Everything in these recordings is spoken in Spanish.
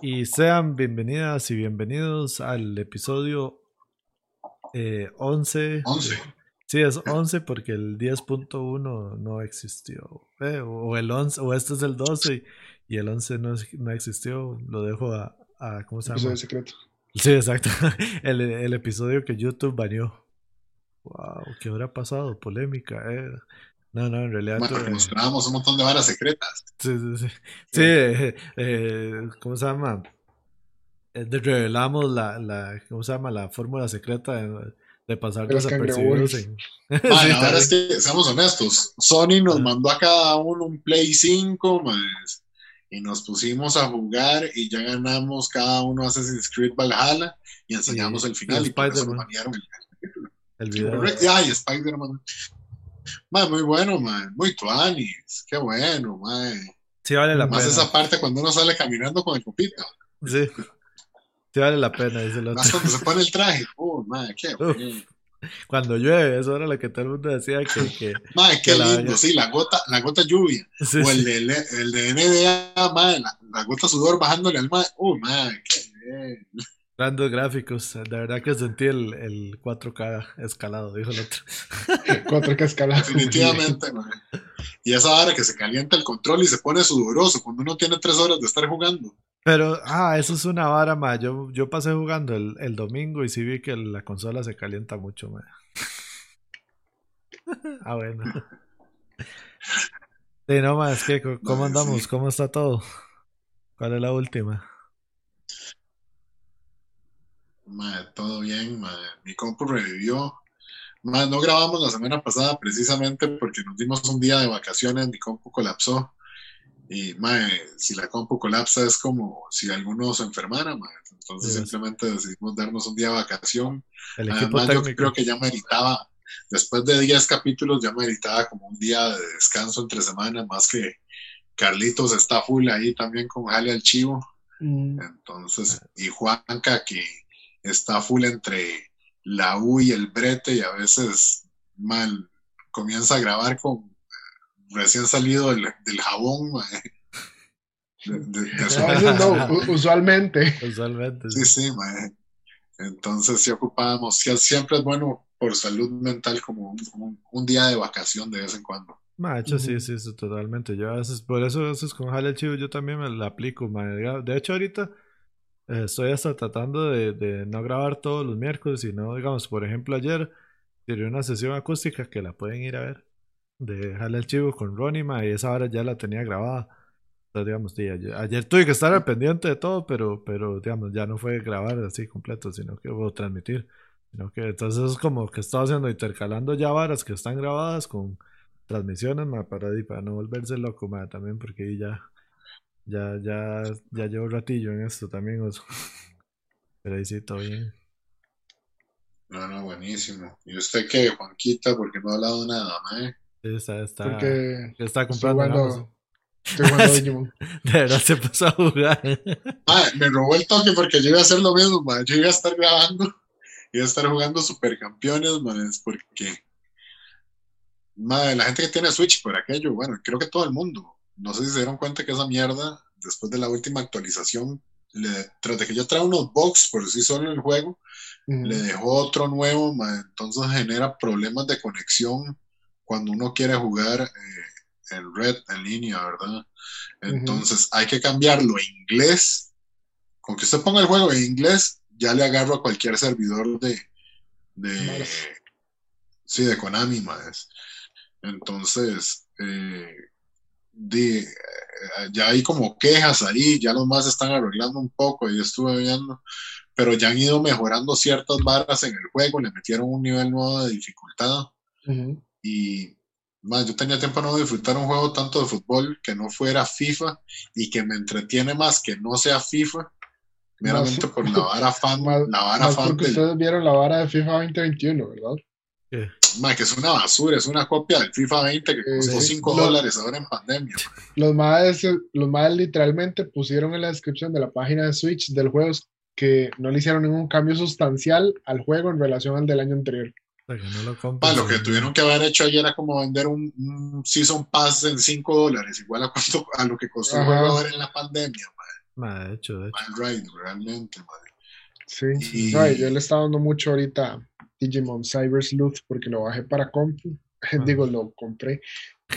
Y sean bienvenidas y bienvenidos al episodio eh, 11. 11. Sí, es 11 porque el 10.1 no existió. Eh, o el 11, o este es el 12 y, el 11 no, no, existió. Lo dejo a, a ¿cómo se llama? secreto. Sí, exacto. El, el, episodio que YouTube baneó. Wow, ¿qué habrá pasado? Polémica, eh. No, no, en realidad. Bueno, porque mostrábamos un montón de varas secretas. Sí, sí, sí. Sí, eh, eh, ¿cómo se llama? Eh, revelamos la, la, ¿cómo se llama? La fórmula secreta de, de pasar desapercibidos. En... Bueno, sí, ahora es que, seamos honestos, Sony nos mandó a cada uno un Play 5, más, y nos pusimos a jugar y ya ganamos cada uno Assassin's Creed Valhalla y enseñamos el final y, y por eso nos banearon el, el video. Ay, Spider-Man. Man, muy bueno, man. Muy tuanis. Qué bueno, man. Sí, vale la Más pena. esa parte cuando uno sale caminando con el copito. Sí. Sí, vale la pena, dice el otro. Más cuando se pone el traje. Oh, man, qué bueno. Cuando llueve, eso era lo que todo el mundo decía que. que qué que lindo, la... sí, la gota, la gota lluvia. Sí, o el sí. de, el de NBA, man, la, la, gota sudor bajándole al mar. Oh, man, qué bien. Grandes gráficos, de verdad que sentí el, el 4K escalado, dijo el otro. 4K escalado. Definitivamente, man. Y esa hora que se calienta el control y se pone sudoroso cuando uno tiene tres horas de estar jugando. Pero, ah, eso es una vara, ma. Yo, yo pasé jugando el, el domingo y sí vi que la consola se calienta mucho, ma. ah, bueno. Sí, no, ma, es que, ¿cómo andamos? ¿Cómo está todo? ¿Cuál es la última? Madre, todo bien, madre. mi compu revivió. Madre, no grabamos la semana pasada precisamente porque nos dimos un día de vacaciones, mi compu colapsó. Y madre, si la compu colapsa es como si alguno se enfermara, madre. entonces Sí, simplemente decidimos darnos un día de vacación. El Además, yo creo que ya meritaba, después de 10 capítulos, ya meritaba como un día de descanso entre semanas, más que Carlitos está full ahí también con Jale al Chivo. Mm. Entonces, y Juanca que está full entre la U y el brete y a veces mal comienza a grabar con recién salido del, del jabón. De- de- de su- A veces no, usualmente. Usualmente. Sí, sí, mae. Entonces sí ocupábamos, sí, siempre es bueno por salud mental como un, un- un día de vacación de vez en cuando. Macho, sí, Ujú. sí, sí, totalmente. Yo a veces, por eso a veces con Jale Chivo yo también me la aplico, ma. De hecho, ahorita eh, estoy hasta tratando de, no grabar todos los miércoles, sino, digamos, por ejemplo, ayer tiré una sesión acústica que la pueden ir a ver de Jale el Chivo con Ronnie, ma, y esa hora ya la tenía grabada. Entonces, digamos, sí, ayer, ayer tuve que estar al pendiente de todo, pero, pero, digamos, ya no fue grabar así completo, sino que hubo transmitir. Entonces es como que estaba haciendo, intercalando ya varas que están grabadas con transmisiones, ma, para, para no volverse loco, ma, también, porque ya, ya, ya, ya llevo un ratillo en esto también, oso. Pero ahí sí, todo bien. No, no, buenísimo. ¿Y usted qué, Juanquita? Porque no ha hablado nada, mae. Sí, está, está, Porque está estoy comprando Amazon. jugando, estoy jugando Digimon. De verdad se puso a jugar. Mae, me robó el toque porque yo iba a hacer lo mismo, mae. Yo iba a estar grabando, iba a estar jugando supercampeones, mae, es porque mae, la gente que tiene Switch por aquello, bueno, creo que todo el mundo. No sé si se dieron cuenta que esa mierda, después de la última actualización, le, tras de que ya trae unos bugs por sí solo el juego, le dejó otro nuevo, entonces genera problemas de conexión cuando uno quiere jugar eh, en red, en línea, ¿verdad? Entonces hay que cambiarlo a inglés. Con que usted ponga el juego en inglés, ya le agarro a cualquier servidor de, de sí, de Konami, más. Entonces, eh, di- eh, ya hay como quejas ahí, ya los más están arreglando un poco, y estuve viendo, pero ya han ido mejorando ciertas barras en el juego, le metieron un nivel nuevo de dificultad Ujú. y más, yo tenía tiempo de no disfrutar un juego tanto de fútbol que no fuera FIFA y que me entretiene más que no sea FIFA, meramente Más- por la vara fan, Más, la vara fan porque del, ustedes vieron la vara de FIFA 2021, ¿verdad? ¿Qué? Ma, que es una basura, es una copia del FIFA 20 que costó sí. 5 Lo- dólares ahora en pandemia. Los madres, los madres literalmente pusieron en la descripción de la página de Switch del juego que no le hicieron ningún cambio sustancial al juego en relación al del año anterior. O sea, que no lo Ma, compres. lo que tuvieron que haber hecho ayer era como vender un, un Season Pass en 5 dólares, igual a, cuánto- a lo que costó el juego ahora en la pandemia. ma. De hecho, de hecho. Mal ride, realmente, madre. Sí, Y- no, y yo le estaba dando mucho ahorita Digimon Cyber Sleuth porque lo bajé para compu, digo, lo compré.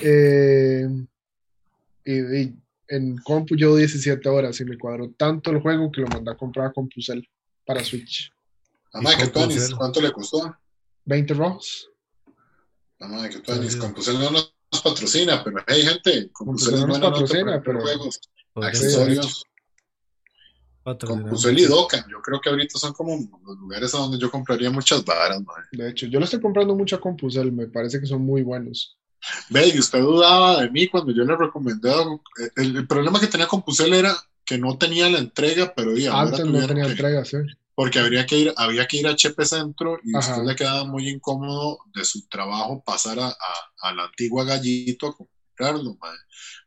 Eh, y, y en compu yo 17 horas y me cuadró tanto el juego que lo mandé a comprar a CompuCell para Switch. La madre que. Tuanis, ¿cuánto le costó? 20 rojos. La madre que Tuanis, Sí. Compusel no nos patrocina, pero hay gente, es no nos patrocina, pero- accesorios. Compusel y mucho. Dokkan, yo creo que ahorita son como los lugares a donde yo compraría muchas varas, madre. De hecho, yo lo estoy comprando mucho a CompuCell, me parece que son muy buenos. Ve, y usted dudaba de mí cuando yo le recomendé. eh, El, el problema que tenía Compusel era que no tenía la entrega, pero y ahora Antes no tenía que- entregas, ¿eh? porque habría que ir, había que ir a HP Centro y Ajá. usted le quedaba muy incómodo de su trabajo pasar a, a- a la antigua Gallito a comprarlo.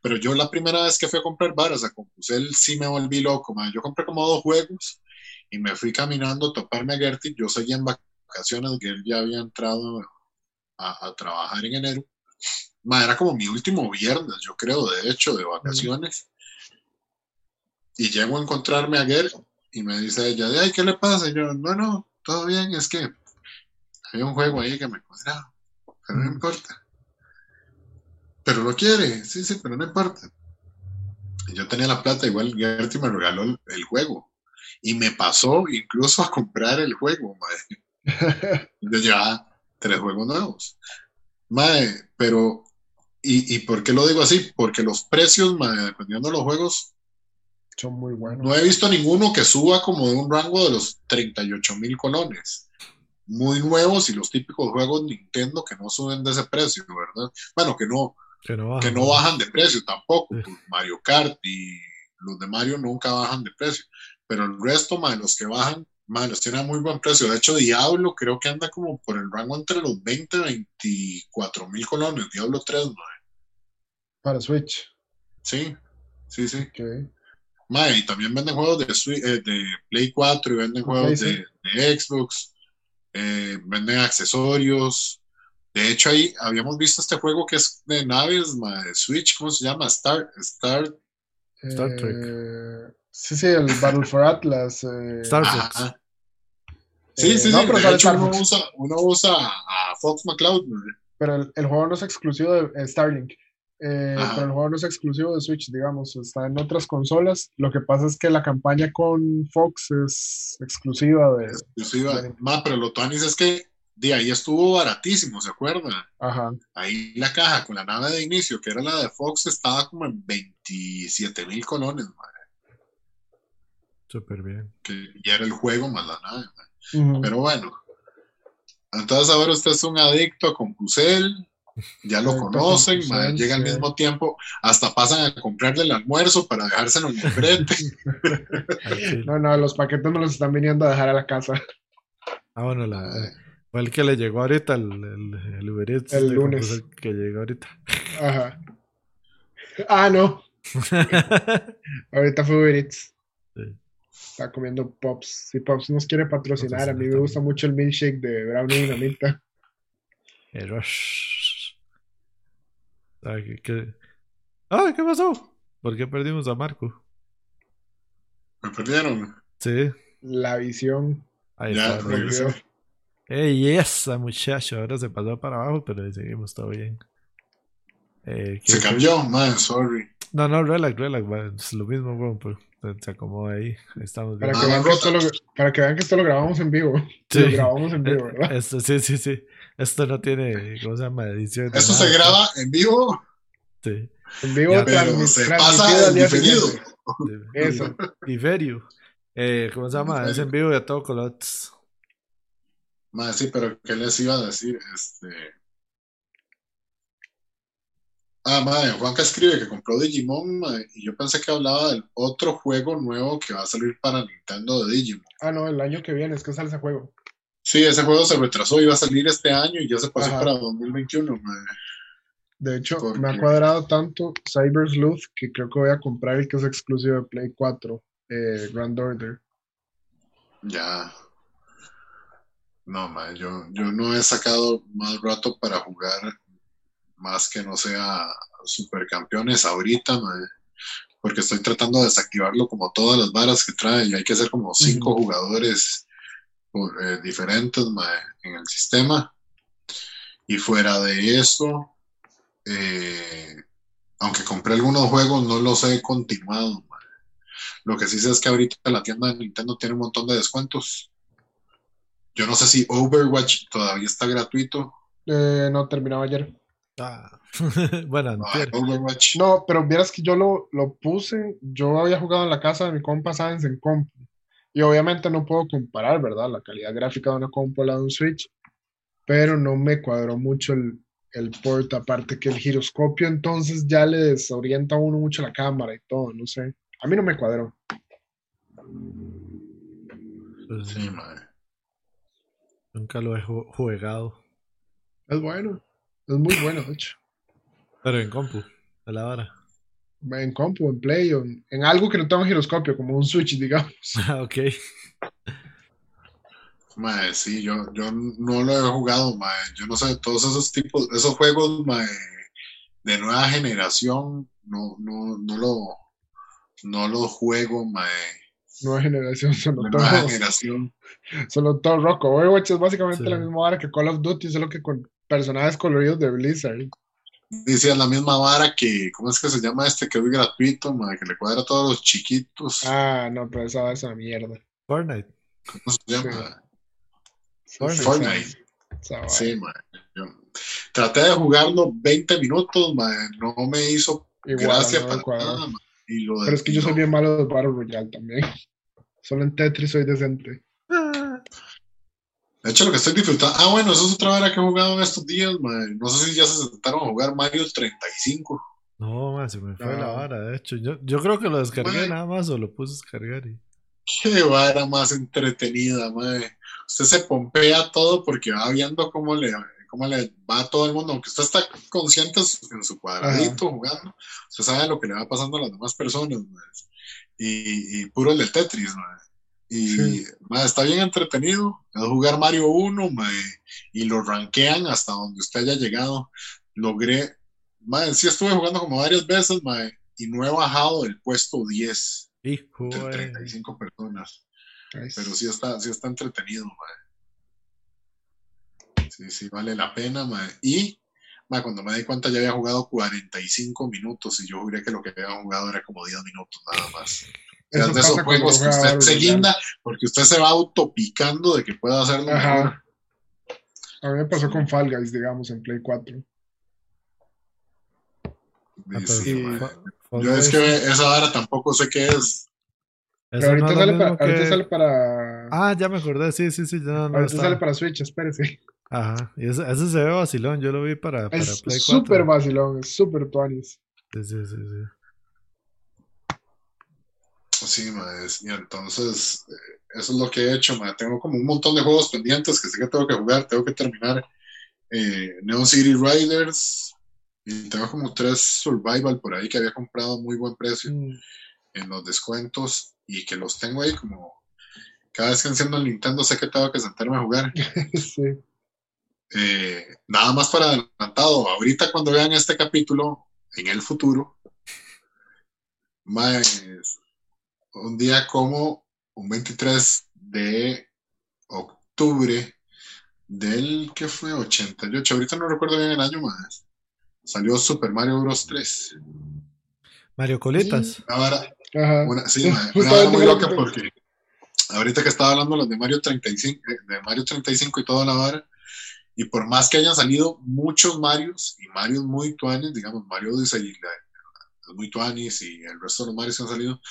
Pero yo la primera vez que fui a comprar varas a Compusel sí me volví loco, mae. Yo compré como dos juegos y me fui caminando a toparme a Gertie. Yo seguía en vacaciones, Gert ya había entrado a, a trabajar en enero. Mae, era como mi último viernes, yo creo, de hecho, de vacaciones. Y llego a encontrarme a Gert y me dice ella, ay, ¿qué le pasa? Y yo, no, no, todo bien, es que había un juego ahí que me cuadraba, pero no importa. Pero lo quiere, sí, sí, pero no importa. Yo tenía la plata, igual Gertie me regaló el, el juego. Y me pasó incluso a comprar el juego, madre. Yo llevaba tres juegos nuevos. Mae, pero, ¿y, ¿y por qué lo digo así? Porque los precios, mae, dependiendo de los juegos, Son muy buenos. no he visto ninguno que suba como de un rango de los 38 mil colones. Muy nuevos y los típicos juegos Nintendo que no suben de ese precio, ¿verdad? Bueno, que no, Que no baja. que no bajan de precio tampoco. Sí. pues, Mario Kart y los de Mario nunca bajan de precio. Pero el resto, más los que bajan, más los tienen a muy buen precio. De hecho, Diablo creo que anda como por el rango entre los 20 y 24 mil colones. Diablo 3, mae. Para Switch. Sí, sí, sí. ok. Mae, y también venden juegos de, eh, de Play 4 y venden Play, juegos sí. de, de Xbox, eh, venden accesorios. De hecho, ahí habíamos visto este juego que es de naves, de Switch, ¿cómo se llama? Star, Star, Star Trek. Eh, sí, sí, el Battle for Atlas. eh, Star. Fox. Sí, Eh, sí, no, sí. pero De hecho, uno usa, uno usa a Fox McCloud. pero el, el juego no es exclusivo de eh, Starlink. Pero el juego no es exclusivo de Switch, digamos, está en otras consolas. Lo que pasa es que la campaña con Fox es exclusiva de. Exclusiva. Bueno. Ma, pero lo tuanis es que de ahí estuvo baratísimo, ¿se acuerdan? Ajá. Ahí la caja con la nave de inicio, que era la de Fox, estaba como en 27 mil colones, mae, Súper bien. que ya era el juego más la nave. Ujú. Pero bueno. Entonces ahora usted es un adicto a Compusel, ya lo conocen, mae, llega al mismo tiempo, hasta pasan a comprarle el almuerzo para dejárselo en el frente. No, no, los paquetes me los están viniendo a dejar a la casa. Ah, bueno, la, fue el que le llegó ahorita, el, el, el Uber Eats El de lunes. Compusel que llegó ahorita. Ajá. Ah, no. Ahorita fue Uber Eats. Sí. Está comiendo Pops. Si Pops nos quiere patrocinar, a mí me gusta mucho el milkshake de Brownie Dinamita. El rush. Ay, ¿qué, qué? Ay, ¿qué pasó? ¿Por qué perdimos a Marco? Me perdieron. Sí, La visión. ahí Ya, está. Ey, esa muchacho, ahora se pasó para abajo, pero seguimos todo bien. Eh, ¿qué- Se cambió, man, sorry. No, no, relax, relax, es lo mismo, weón, pero se- acomoda ahí. Estamos Para bien. que, Ah, vean que esto lo, para que vean que esto lo grabamos en vivo. Sí. Lo grabamos en vivo, Eh, ¿verdad? Esto, sí, sí, sí. Esto no tiene, ¿cómo se llama? Edición. Esto nada. se graba en vivo, Sí. En vivo, Ya, pero se pasa en día diferido. Eso. Diferido. Eh, ¿Cómo se llama? Es en vivo y a todo color. Man, sí, pero ¿qué les iba a decir? Este. Ah, madre, Juanca escribe que compró Digimon, madre, y yo pensé que hablaba del otro juego nuevo que va a salir para Nintendo de Digimon. Ah, no, el año que viene es que sale ese juego. Sí, ese juego se retrasó, iba a salir este año y ya se pasó Ajá. para 2021, madre. De hecho, ¿Por me ha cuadrado tanto Cyber Sleuth que creo que voy a comprar el que es exclusivo de Play 4, eh, Grand Order. Ya. No, madre, yo, yo no he sacado más rato para jugar más que no sea supercampeones ahorita, madre. porque estoy tratando de desactivarlo como todas las varas que trae y hay que hacer como cinco jugadores eh, diferentes en el sistema. Y fuera de eso, eh, aunque compré algunos juegos, no los he continuado. mae. Lo que sí sé es que ahorita la tienda de Nintendo tiene un montón de descuentos. Yo no sé si Overwatch todavía está gratuito. Eh, no terminaba ayer. Ah. bueno. Overwatch. No, pero vieras que yo lo, lo puse, yo había jugado en la casa de mi compa Sáenz en compu. Y obviamente no puedo comparar, ¿verdad? La calidad gráfica de una compu a la de un Switch. Pero no me cuadró mucho el, el port, aparte que el giroscopio entonces ya le desorienta a uno mucho la cámara y todo, no sé. A mí no me cuadró. Sí, mae. Nunca lo he ju- jugado. Es bueno, es muy bueno, de hecho. Pero en compu, a la vara. En compu, en play, o en, en algo que no tenga giroscopio, como un Switch, digamos. Ah, ok. Mae, sí, yo, yo no lo he jugado, mae. Yo no sé, todos esos tipos, esos juegos, mae, de nueva generación, no, no, no lo, no los juego, mae. Nueva generación, solo De nueva todo, generación. solo todo roco. Overwatch es básicamente Sí. la misma vara que Call of Duty, solo que con personajes coloridos de Blizzard. Dice la misma vara que, ¿cómo es que se llama este que es gratuito, mae, que le cuadra a todos los chiquitos? Ah, no, pero esa es una mierda. Fortnite. ¿Cómo se llama? Fortnite. Fortnite. Vara. Sí. Yo traté de jugarlo 20 minutos, mae, no me hizo Igual, gracia no para nada, mae. Y lo de- Pero es que yo soy bien malo de Battle Royale también. Solo en Tetris soy decente. De hecho, lo que estoy disfrutando. Ah, bueno, eso es otra vara que he jugado en estos días, mae. No sé si ya se sentaron a jugar Mario 35. No, man, se me fue la Ah. vara, de hecho. Yo, yo creo que lo descargué nada más o lo puse a descargar y. Qué vara más entretenida, mae. Usted se pompea todo porque va viendo cómo le, cómo le va a todo el mundo. Aunque usted está consciente en su cuadradito jugando, usted sabe lo que le va pasando a las demás personas, mae. Y, y puro el del Tetris, mae. Y Sí. mae, está bien entretenido. Es jugar Mario 1, mae, y lo rankean hasta donde usted haya llegado. Logré, mae, sí estuve jugando como varias veces, mae, y no he bajado del puesto 10 Hijo, de- 35 personas. Pero sí está, sí está entretenido, mae. Sí, sí, vale la pena, mae. Y, mae, cuando me di cuenta ya había jugado 45 minutos y yo juré que lo que había jugado era como 10 minutos nada más. Eso de esos juegos que usted se guinda porque usted se va autopicando de que pueda hacerlo mejor. Ajá. A mí me pasó con Fall Guys, digamos, en Play 4. Ah, Y pero sí, Yo es que esa vara tampoco sé qué es. Pero ahorita, no sale, para, ahorita sale para. Ah, ya me acordé, sí, sí, sí. No, no, ahorita está. sale para Switch, espérese. Ajá. Y ese, ese se ve vacilón, yo lo vi para, para Es Play 4. súper vacilón, es súper tuanis. Sí, sí, sí, sí. Sí, mae, es- y entonces eh, eso es lo que he hecho, mae. Tengo como un montón de juegos pendientes que sé que tengo que jugar, tengo que terminar eh, Neon City Riders y tengo como tres Survival por ahí que había comprado a muy buen precio Mm, en los descuentos y que los tengo ahí como cada vez que enciendo el Nintendo sé que tengo que sentarme a jugar. sí. Eh, nada más para adelantado, ahorita cuando vean este capítulo, en el futuro, más un día como un 23 de octubre del que fue 88, ahorita no recuerdo bien el año más, salió Super Mario Bros. 3. Mario Colitas. Una vara- Ajá. una- sí, una vara muy loca que- porque ahorita que estaba hablando los de Mario 35, eh, de Mario 35 y toda la vara, y por más que hayan salido muchos Marios y Marios muy tuanes, digamos Mario Odyssey y la- los muy tuanis y el resto de los Marios que han salido,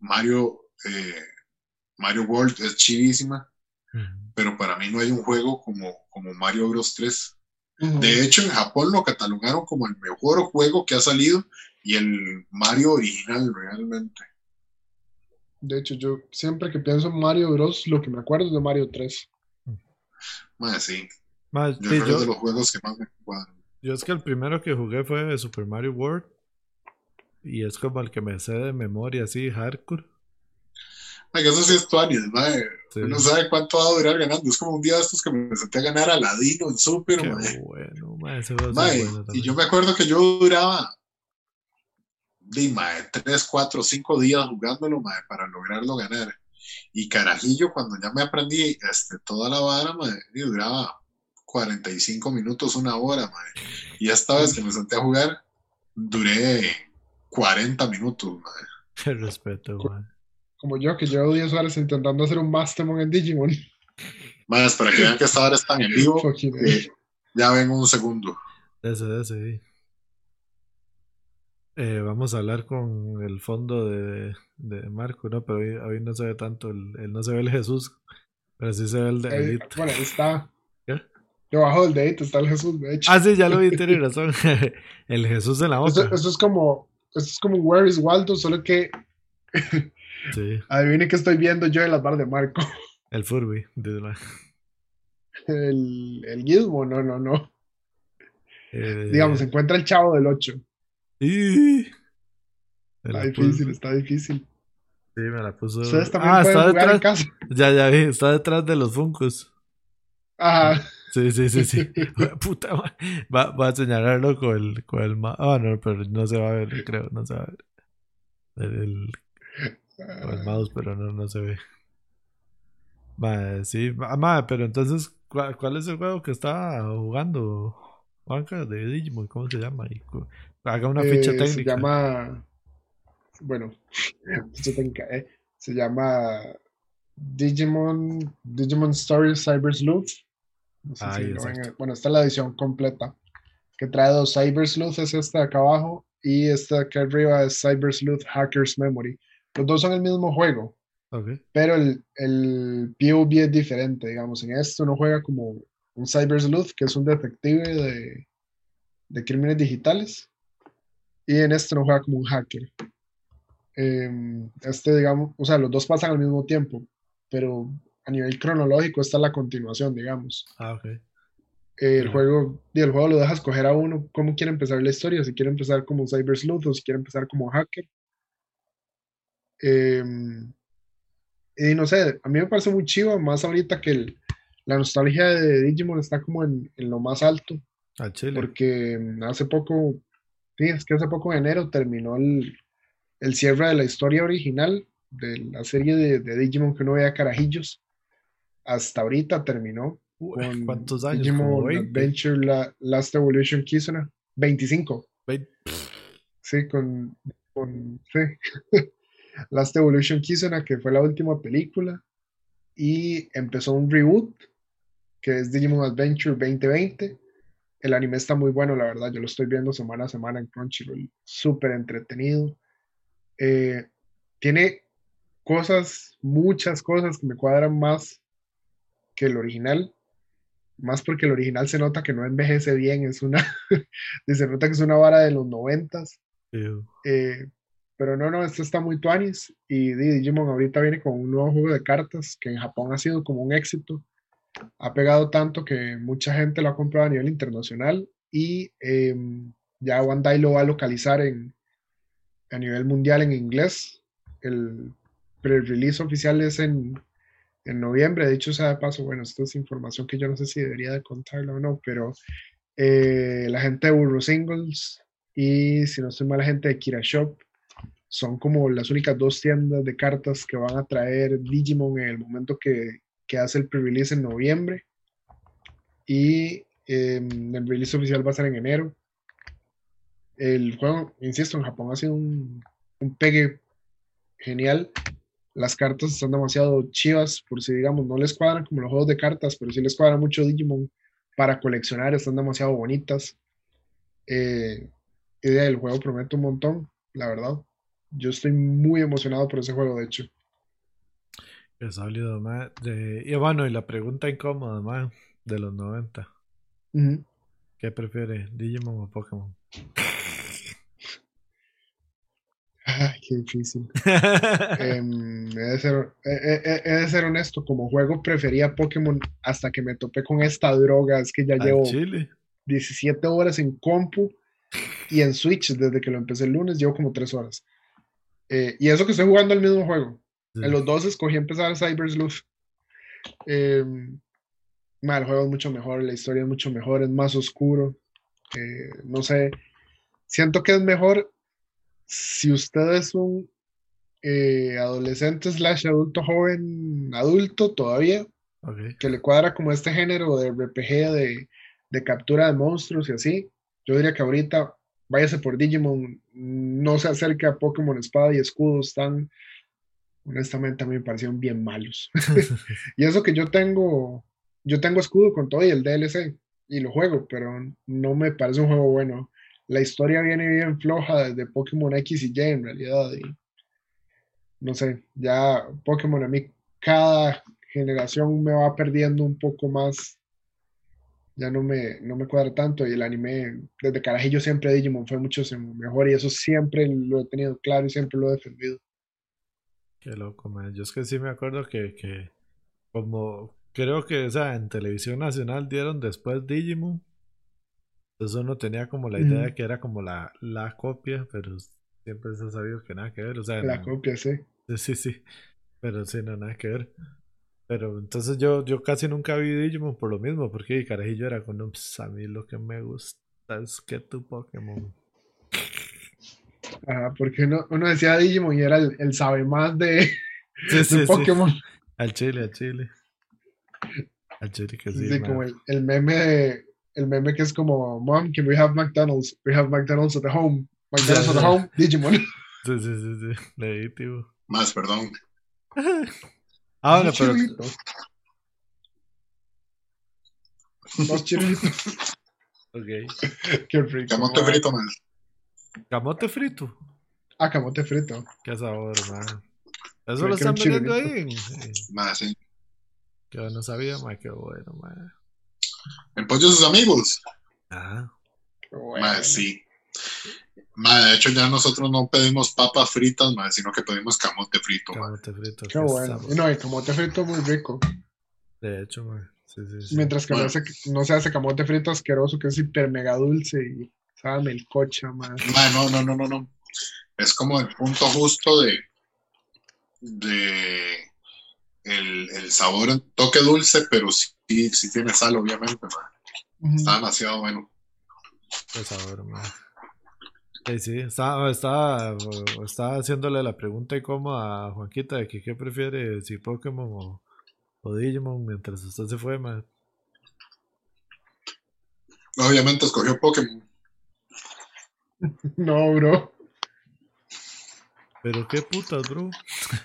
Mario eh, Mario World es chivísima, pero para mí no hay un juego como, como Mario Bros 3. Ujú. De hecho, en Japón lo catalogaron como el mejor juego que ha salido y el Mario original realmente. De hecho, yo siempre que pienso en Mario Bros, lo que me acuerdo es de Mario 3. Mae, sí, Yo sí, creo que es de los juegos que más me cuadran. yo es que el primero que jugué fue Super Mario World. Y es como el que me sé de memoria, así, hardcore. Mae, que eso sí es tuanis, mae. Sí. Uno sabe cuánto va a durar ganando. Es como un día de estos que me senté a ganar a Ladino en Super, Qué mae. bueno, ma, ese juego es Mae, bueno y yo me acuerdo que yo duraba di, mae, 3, 4, 5 días jugándolo, mae, para lograrlo ganar. Y carajillo, cuando ya me aprendí este, toda la vara, mae, duraba 45 minutos, una hora, mae. Y esta vez que me senté a jugar, duré 40 minutos, mae. Qué respeto, mae. Como yo, que llevo 10 horas intentando hacer un Mastermon en Digimon. Más, para que vean que esta hora están en vivo, eh, ya ven un segundo. Ese, ese, sí. Eh, vamos a hablar con el fondo de, de Marco, ¿no? Pero hoy, hoy no se ve tanto, el, el- no se ve el Jesús, pero sí se ve el de Eh, Elite. bueno, ahí está. Debajo del dedito está el Jesús, de hecho. Ah, sí, ya lo vi, tiene razón. El Jesús en la boca. esto es como, esto es como Where is Waldo, solo que Sí, adivine que estoy viendo yo en las barras de Marco. el Furby. dice la- El, el Gizmo, no, no, no. eh, Digamos, se encuentra el chavo del 8. y- me Está difícil, está difícil. Sí, me la puso. Ustedes también Ah, pueden está jugar en detrás. casa. Ya, ya vi, está detrás de los Funcos. Ajá. Sí, sí, sí, sí. Puta va, va a señalarlo con el, con el ma- Ah, no, pero no se va a ver, creo, no se va a ver. El, el- con el mouse, pero no, no se ve. Madre, sí. Ma- Madre, pero entonces, ¿cuál, cuál es el juego que está jugando? Juanca de Digimon, ¿cómo se llama? Y haga una ficha Eh, técnica. Se llama. Bueno, ficha técnica, eh. Se llama Digimon, Digimon Story Cyber Sleuth. No sé si eh. Bueno, esta es la edición completa. Que trae dos Cyber Sleuth, es esta de acá abajo. Y esta de acá arriba es Cyber Sleuth Hacker's Memory. Los dos son el mismo juego. Ok. Pero el, el POV es diferente, digamos. En esto uno juega como un Cyber Sleuth, que es un detective de, de crímenes digitales. Y en este uno juega como un hacker. Em, este, digamos, o sea, los dos pasan al mismo tiempo, pero a nivel cronológico esta es la continuación, digamos. Ah, ok. Eh, el juego, y el juego lo deja escoger a uno cómo quiere empezar la historia, si quiere empezar como Cyber Sleuth o si quiere empezar como hacker. Em, y no sé, a mí me parece muy chivo, más ahorita que el- la nostalgia de Digimon está como en, en lo más alto, Al Chile. porque mm, hace poco, sí, es que hace poco en enero terminó el, el cierre de la historia original de la serie de, de Digimon que uno veía carajillos. Hasta ahorita terminó Uy, ¿Cuántos años? Digimon 20. Adventure La- Last Evolution Kizuna. 25. 20. Sí, con, con sí. Last Evolution Kizuna, que fue la última película. Y empezó un reboot, que es Digimon Adventure 2020. El anime está muy bueno, la verdad. Yo lo estoy viendo semana a semana en Crunchyroll. Súper entretenido. Eh, tiene cosas, muchas cosas que me cuadran más que el original. Más porque el original se nota que no envejece bien, es una, se nota que es una vara de los noventas. Eh, pero no, no, esto está muy tuanis. Y di- Digimon ahorita viene con un nuevo juego de cartas que en Japón ha sido como un éxito. Ha pegado tanto que mucha gente lo ha comprado a nivel internacional y eh, ya Bandai lo va a localizar en, a nivel mundial en inglés. El pre-release oficial es en, en noviembre. De hecho, sea de paso, bueno, esto es información que yo no sé si debería de contarla o no, pero eh, la gente de Burro Singles y si no estoy mal, la gente de Kira Shop son como las únicas dos tiendas de cartas que van a traer Digimon en el momento que, que hace el pre-release en noviembre. Y eh, el release oficial va a ser en enero. El juego, insisto, en Japón ha sido un, un pegue genial. Las cartas están demasiado chivas, por si digamos, no les cuadran como los juegos de cartas, pero sí les cuadra mucho Digimon para coleccionar, están demasiado bonitas. Eh, y de ahí, el juego promete un montón, la verdad. Yo estoy muy emocionado por ese juego, de hecho. Sólido, ma. De- Y bueno, y la pregunta incómoda, ma, de los 90. Ujú. ¿Qué prefiere, Digimon o Pokémon? Ay, qué difícil. Em, he, de ser, he- he- he de ser honesto, como juego prefería Pokémon hasta que me topé con esta droga. Es que ya Al llevo Chile. 17 horas en compu y en Switch desde que lo empecé el lunes, llevo como 3 horas. Eh, y eso que estoy jugando el mismo juego. Sí. En los dos escogí empezar Cyber Sleuth. Em, el juego es mucho mejor, la historia es mucho mejor, es más oscuro. eh, no sé, siento que es mejor si usted es un eh, adolescente slash adulto joven, adulto todavía, que le cuadra como este género de RPG de, de captura de monstruos y así, yo diría que ahorita váyase por Digimon, no se acerque a Pokémon Espada y Escudo, están, honestamente a mí me parecieron bien malos. y eso que yo tengo, yo tengo Escudo con todo y el DLC, y lo juego, pero no me parece un juego bueno. La historia viene bien floja desde Pokémon X y Y en realidad, y no sé, ya Pokémon a mí cada generación me va perdiendo un poco más ya no me, no me cuadra tanto y el anime, desde carajillo siempre Digimon fue mucho mejor y eso siempre lo he tenido claro y siempre lo he defendido. Qué loco, man. Yo es que sí me acuerdo que, que como creo que, o sea, en televisión nacional dieron después Digimon. Entonces uno tenía como la idea de que era como la, la copia, pero siempre se ha sabido que nada que ver. O sea, la copia, sí. Sí, sí. Pero sí, no, nada que ver. Pero entonces yo, yo casi nunca vi Digimon por lo mismo, porque carajillo era con pues, a mí lo que me gusta es que tu Pokémon. Ajá, porque uno, uno decía Digimon y era el, el sabe más de, Pokémon. Al chile, al chile. Al chile que sí. Sí, como el, el, meme el meme que es como Mom, can we have McDonald's? We have McDonald's at the home. McDonald's at the home, Digimon. Sí, sí, sí, sí. Leí, tío. Más, perdón. Ah, bueno, pero. Dos chilitos. ok. Qué rico. Camote frito, man. ¿Camote frito? Ah, camote frito. Qué sabor, man. Eso lo están vendiendo ahí. Más, sí. Que no sabía, man. Qué bueno, man. El pollo de sus amigos. Ah. Qué bueno. Más, sí de hecho, ya nosotros no pedimos papas fritas, sino que pedimos camote frito. Camote frito. Qué bueno. No, el camote frito muy rico. De hecho, Sí, sí, Mientras que no, se hace camote frito asqueroso, que es hiper mega dulce y sabe el coche, man. No, no, no, no, no. Es como el punto justo de. de. el, el sabor, toque dulce, pero sí, sí tiene sal, obviamente, Está demasiado bueno. El sabor, man. Sí, sí, estaba, estaba, haciéndole la pregunta y cómo a Juanquita de que qué prefiere, si Pokémon o, Digimon, mientras usted se fue, man. Obviamente escogió Pokémon. No, bro. Pero qué putas, bro.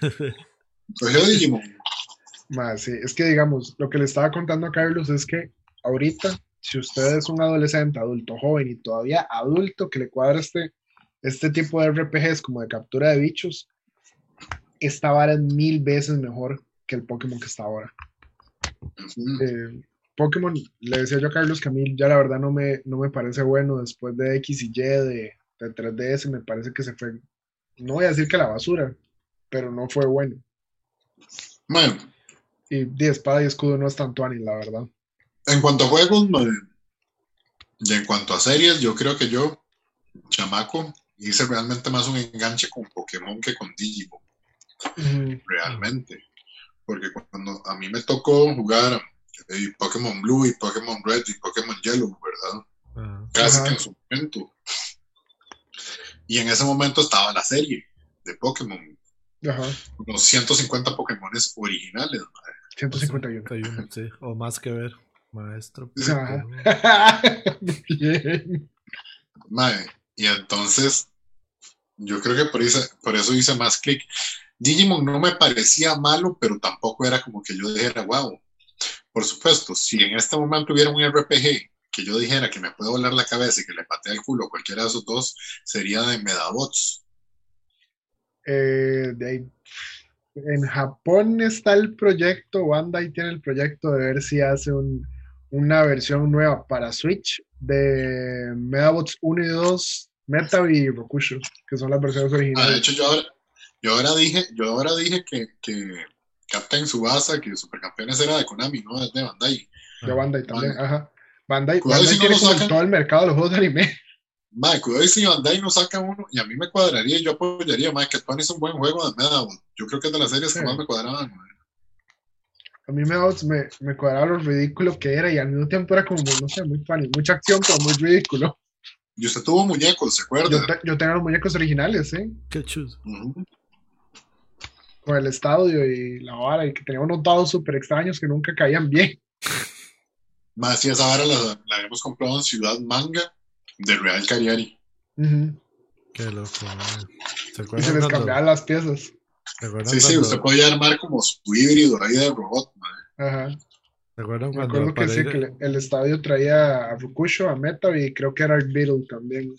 escogió Digimon. Más, sí, es que digamos, lo que le estaba contando a Carlos es que ahorita si usted es un adolescente, adulto joven y todavía adulto que le cuadra este, este tipo de RPGs como de captura de bichos, esta vara es mil veces mejor que el Pokémon que está ahora. Eh, Pokémon, le decía yo a Carlos que a mí ya la verdad no me, no me parece bueno después de X y Y de, de 3DS, me parece que se fue, no voy a decir que la basura, pero no fue bueno. Bueno. Y de espada y escudo no es tanto ani, la verdad. En cuanto a juegos, y en cuanto a series, yo creo que yo, chamaco, hice realmente más un enganche con Pokémon que con Digimon. Realmente. Porque cuando a mí me tocó jugar eh, Pokémon Blue y Pokémon Red y Pokémon Yellow, ¿verdad? Casi que en su momento. Y en ese momento estaba la serie de Pokémon. Ajá. Unos 150 Pokémon originales. 151. sí, o más que ver. Maestro. Bien. y entonces, yo creo que por eso, por eso hice más clic. Digimon no me parecía malo, pero tampoco era como que yo dijera, wow. Por supuesto, si en este momento hubiera un RPG que yo dijera que me puede volar la cabeza y que le patee el culo a cualquiera de esos dos, sería de Medabots. Eh, de en Japón está el proyecto, Bandai tiene el proyecto de ver si hace un, una versión nueva para Switch de Medabots 1 y 2, Meta y Rokusho, que son las versiones originales. Ah, de hecho, yo ahora, yo ahora dije, yo ahora dije que, que Captain Subasa, que Supercampeones era de Konami, no de Bandai. De Bandai también, ajá. Bandai, Bandai tiene todo el mercado de los juegos de anime. Madre, cuidado si Bandai no saca uno, y a mí me cuadraría, yo apoyaría, madre, que Tony es un buen juego de Medabot. Yo creo que es de las series que más me cuadraban, a mí me, me, me cuadraba lo ridículo que era y al mismo tiempo era como, no sé, muy funny, mucha acción, pero muy ridículo. Y usted tuvo muñecos, ¿se acuerda? Yo, te- yo tenía los muñecos originales, ¿eh? Qué chuzo. Ujú. Con el estadio y la vara, y que tenía unos dados súper extraños que nunca caían bien. Más si esa vara la, la habíamos comprado en Ciudad Manga de Real Cariari. Ujú. Qué loco, man. ¿Se acuerdan se les cuando- cambiaban las piezas. ¿Se acuerdan Sí, sí, cuando- usted podía armar como su híbrido ahí de robot, mae. Ajá. ¿Se acuerdan Me cuando acuerdo que sí, ir- que el, el estadio traía a Fukusho, a Meta y creo que era el Beatle también.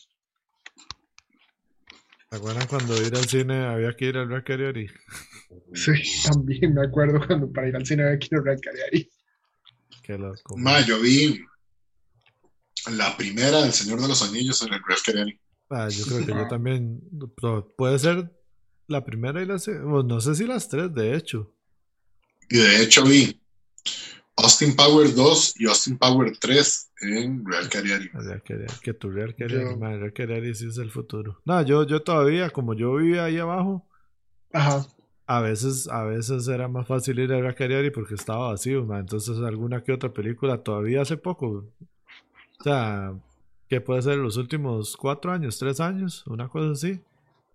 ¿Se acuerdan cuando ir al cine había que ir al Real Cariari? Sí, también me acuerdo cuando para ir al cine había que ir a Real Cariari. Qué loco. Mae, yo vi la primera del Señor de los Anillos en el Real Cariari. Ah, yo creo que yo también. puede ser la primera y la segunda. no sé si las tres, de hecho. Y de hecho vi Austin Power 2 y Austin Power 3 en Real Cariari. El Real Cariari, que tu Real Cariari, Yo- Real Cariari sí es el futuro. No, yo, yo todavía, como yo vivía ahí abajo, Ajá. a veces, a veces era más fácil ir al Real Cariari porque estaba vacío, man. Entonces alguna que otra película todavía hace poco. O sea, que puede ser los últimos cuatro años, tres años, una cosa así.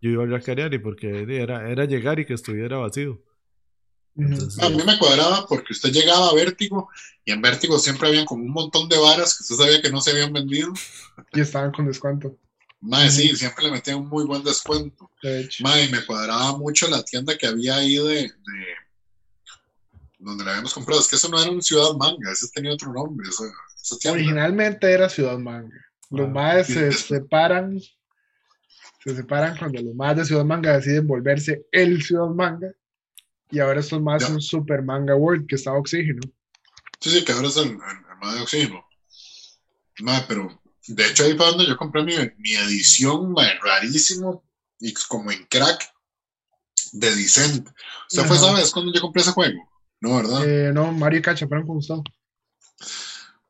Yo iba al Real Cariari porque era, era llegar y que estuviera vacío. Entonces, A mí me cuadraba porque usted llegaba a Vértigo y en Vértigo siempre habían como un montón de varas que usted sabía que no se habían vendido. Y estaban con descuento, Mae, sí, siempre le metían un muy buen descuento. de hecho. Mae, me cuadraba mucho la tienda que había ahí de, de- donde la habíamos comprado. Es que eso no era un Ciudad Manga, ese tenía otro nombre. Originalmente era Ciudad Manga. Los Ah, maes sí, se separan. Se separan cuando los maes de Ciudad Manga deciden volverse el Ciudad Manga. Y ahora estos más Ya. son Super Manga World, que está oxígeno. Sí, sí, que ahora es el, el, el mae de oxígeno. Mae, pero de hecho ahí fue donde yo compré mi, mi edición, mae, rarísimo, y como en crack, de Descent. ¿Usted fue esa vez cuando yo compré ese juego? No, ¿verdad? Eh, no, Mario y Cacha, fueron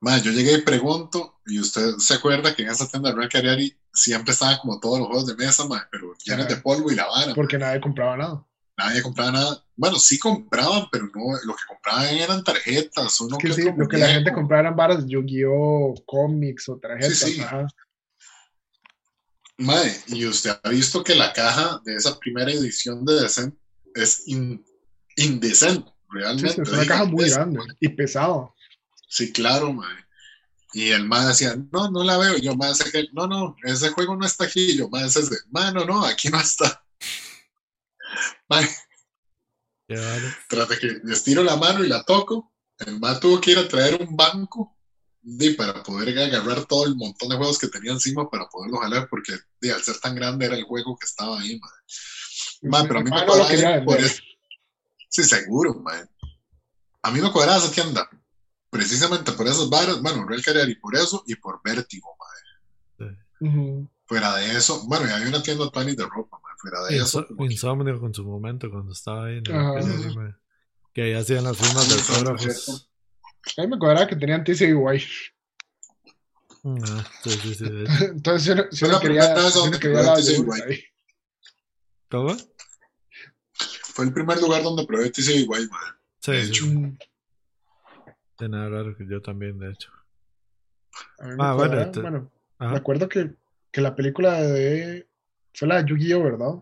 Mae, yo llegué y pregunto, y usted se acuerda que en esa tienda de Real Cariari siempre estaban como todos los juegos de mesa, mae, pero llenos de polvo y la vara. Porque nadie compraba nada. Nadie compraba nada. Bueno, sí compraban, pero no, lo que compraban eran tarjetas, uno Que que sí, otro lo que la gente compraba eran varas Yu-Gi-Oh, cómics o tarjetas. Sí, sí. ajá. Mae, y usted ha visto que la caja de esa primera edición de Descent es in- indecente, realmente. sí, es una caja muy grande y pesada. Sí, claro, mae. Y el mae decía, no, no la veo. Y yo, mae, ese que- no, no, ese juego no está aquí. Y yo, mae, ese es de, mae, no, no, aquí no está. Mae, vale. que estiro la mano y la toco, el mae tuvo que ir a traer un banco di, para poder agarrar todo el montón de juegos que tenía encima para poderlo jalar, porque di, al ser tan grande era el juego que estaba ahí, mae. Ma, pero a mí me cuadraba por eso. Sí, seguro, man. A mí me cuadraba esa tienda. Precisamente por esas varas, bueno, Real Cariari por eso y por Vértigo, man. Ujú. Fuera de eso, bueno, y había una tienda Tiny de ropa, man. Fuera de eso, Insomnio con su momento cuando estaba ahí en el man. Que ahí hacían las firmas de autógrafos. A mí me cuadraba que tenían TCY. Ah, sí, sí, sí. de. Entonces, si uno, si uno la quería, si uno quería la ahí. ¿Cómo? fue el primer lugar donde probé TCY, man. Sí, De sí. hecho. De nada raro que yo también, de hecho. Ah, bueno, cuadraba, te- bueno, me acuerdo que, que la película de. Fue la de Yu-Gi-Oh, ¿verdad?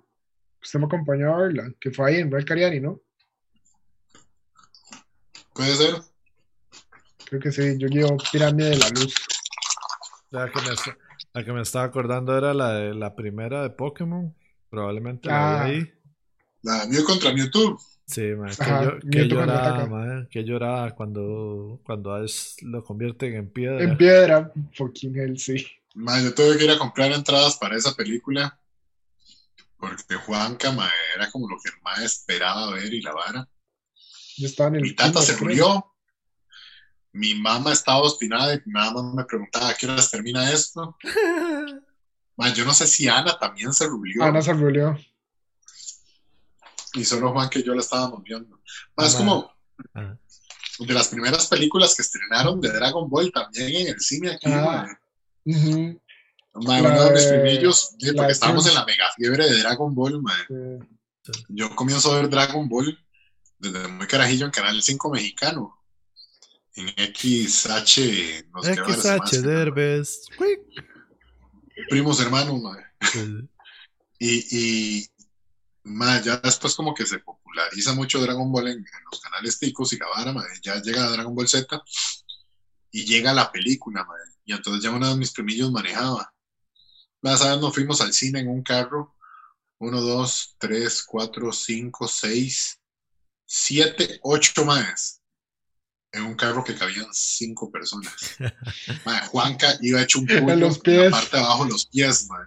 Usted me acompañó a verla, que fue ahí en Real Cariani, ¿no? Puede ser. Creo que sí, Yu-Gi-Oh, Pirámide de la Luz. La que, me, esta- la que me estaba acordando era la de la primera de Pokémon. Probablemente la Ah. vi ahí. La Mew contra Mewtwo. Sí, man, que, Ajá, yo, que Mewtwo cuando lloraba, man, que lloraba cuando, cuando Ash lo convierten en piedra. En piedra, fucking hell, sí. Man, yo tuve que ir a comprar entradas para esa película. Porque Juanca, man, era como lo que el más esperaba ver y la vara. Yo estaba en el. Mi tata se murió. Mi mamá estaba obstinada y nada más me preguntaba a qué horas termina esto. Man, yo no sé si Ana también se rulió. Ana se ruleó. Y solo Juan que yo la estábamos viendo. Ana. como de las primeras películas que estrenaron de Dragon Ball también en el cine aquí. Ah. La uno de mis primillos, sí, porque estábamos en la mega fiebre de Dragon Ball, man. sí. Yo comienzo a ver Dragon Ball desde muy carajillo en Canal 5 mexicano. En XH, no sé XH Derbez. Primos hermanos. Sí. Y, y ma, ya después como que se populariza mucho Dragon Ball en, en los canales ticos y la vara, ya llega Dragon Ball Z y llega la película, ma, y entonces ya uno de mis primillos manejaba. Más sabes, nos fuimos al cine en un carro, uno, dos, tres, cuatro, cinco, seis, siete, ocho más. En un carro que cabían cinco personas. Juanca iba hecho un puño En los en pies. la parte de abajo de los pies, ma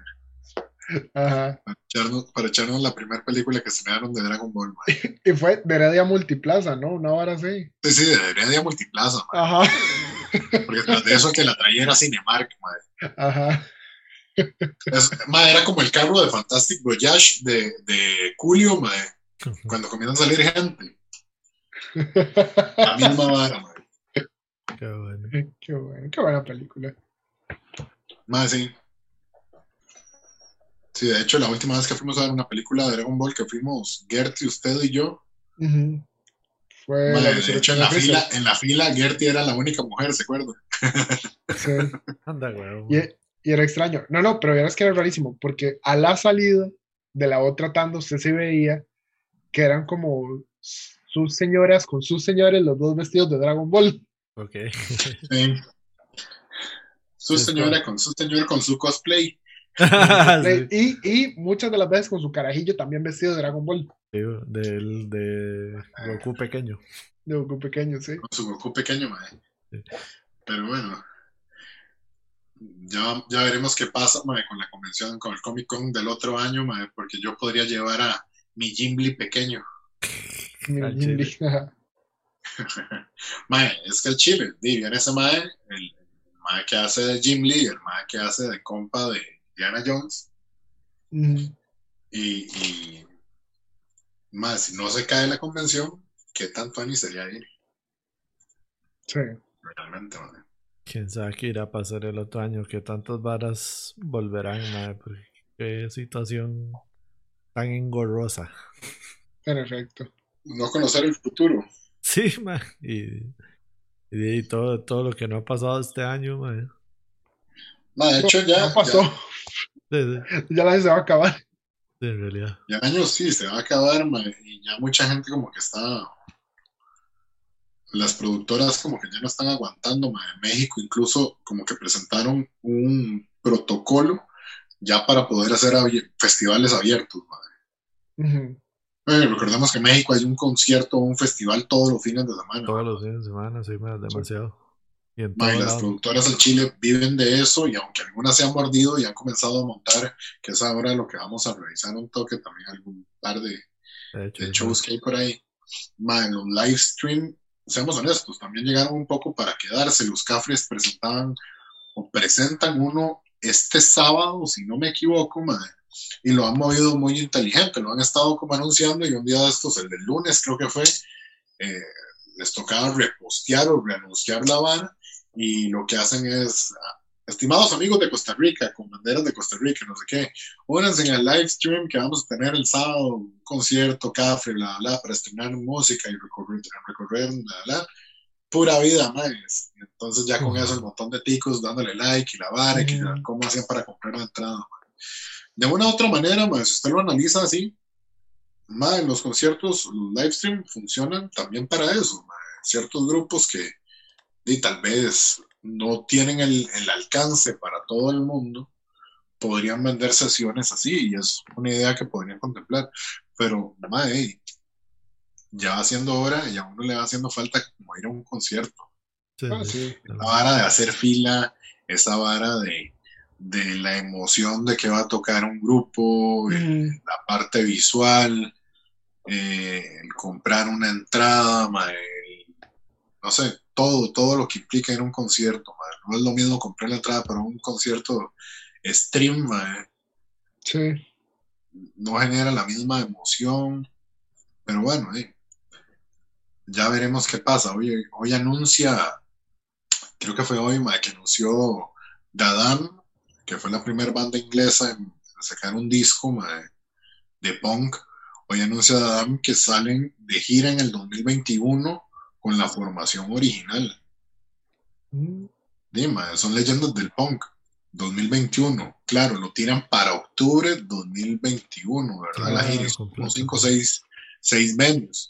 Ajá. para echarnos, para echarnos la primera película que se me dieron de Dragon Ball, man. Y fue de Heredia Multiplaza, ¿no? Una hora así. Sí, sí, de Heredia Multiplaza, man. Ajá. Porque tras de eso que la traía era Cinemark, man. Ajá. Es- man, era como el carro de Fantastic Voyage de, de Julio, man. Cuando comienza a salir gente. La misma vara, man. Qué bueno. Qué bueno, qué buena película. Man, sí. Sí, de hecho, la última vez que fuimos a ver una película de Dragon Ball, que fuimos Gertie, usted y yo, Ujú. Fue la de hecho, en la fila, en la fila, Gertie era la única mujer, ¿se acuerda? Sí. Anda, weón. Y, y era extraño. No, no, pero verás que era rarísimo, porque a la salida de la otra tanda usted se veía que eran como sus señoras con sus señores, los dos vestidos de Dragon Ball. Ok. Sí. Su señora con su señor con su cosplay. Sí, Y, y muchas de las veces con su carajillo también vestido de Dragon Ball. del de Goku pequeño. De Goku pequeño, sí. Con su Goku pequeño, mae. Sí. Pero bueno. Ya, ya veremos qué pasa, mae, con la convención, con el Comic Con del otro año, mae, porque yo podría llevar a mi Gimli pequeño. Jim. Lee, ajá. mae, es que el chile, viene ese mae, el, el mae que hace de Gimli, el mae que hace de compa de Diana Jones, Ujú. y, y mae, si no se cae la convención, ¿qué tanto ni sería ir? Sí. Realmente, mae. Quién sabe qué irá a pasar el otro año, que tantas varas volverán, madre, porque qué situación tan engorrosa. En efecto. No conocer el futuro. Sí, ma, y, y, y todo, todo lo que no ha pasado este año, ma. Ma, de hecho, ya, No pasó. Sí, sí, Ya la se va a acabar. sí, en realidad. ya, el año sí se va a acabar, y ya mucha gente como que está. Las productoras como que ya no están aguantando, ma. En México incluso como que presentaron un protocolo ya para poder hacer festivales abiertos. Eh, recordemos que en México hay un concierto o un festival todos los fines de semana. Todos los fines de semana, sí, ma, demasiado. Y en las productoras del Chile viven de eso y aunque algunas se han mordido y han comenzado a montar, que es ahora lo que vamos a revisar un toque, también algún par de, De hecho, de sí. shows que hay por ahí. Ma, en los live stream, seamos honestos, también llegaron un poco para quedarse. Los Cafres presentaban o presentan uno este sábado, si no me equivoco, ma, y lo han movido muy inteligente, lo han estado como anunciando y un día de estos, el del lunes creo que fue, eh, les tocaba repostear o reanunciar la vara y lo que hacen es, estimados amigos de Costa Rica, con banderas de Costa Rica, no sé qué, únanse en el live stream que vamos a tener el sábado, un concierto, café, bla, bla, para estrenar música y recorrer, recorrer bla, bla, pura vida, más. Entonces ya con eso el montón de ticos dándole like y la vara, y cómo hacían para comprar la entrada. ma. De una u otra manera, ma, si usted lo analiza así, ma, los conciertos, los live stream funcionan también para eso. Ciertos grupos que y tal vez no tienen el, el alcance para todo el mundo, podrían vender sesiones así, y es una idea que podrían contemplar. Pero, ma, ey, ya va siendo hora y a uno le va haciendo falta como ir a un concierto. Sí, Ah, sí. sí. Esa vara de hacer fila, esa vara de, de la emoción de que va a tocar un grupo, la parte visual, eh, el comprar una entrada, ma, el- no sé, todo, todo lo que implica ir a un concierto. No es lo mismo comprar la entrada para un concierto stream, Sí. no genera la misma emoción, pero bueno, eh, ya veremos qué pasa. Hoy, hoy anuncia, creo que fue hoy, que anunció Dadam, que fue la primera banda inglesa en sacar un disco de punk. Hoy anuncia Dadam que salen de gira en el 2021 con la formación original. Mm. Dima, son leyendas del punk. 2021. Claro, lo tiran para octubre 2021, ¿verdad? la gira, como 5 o 6 venues.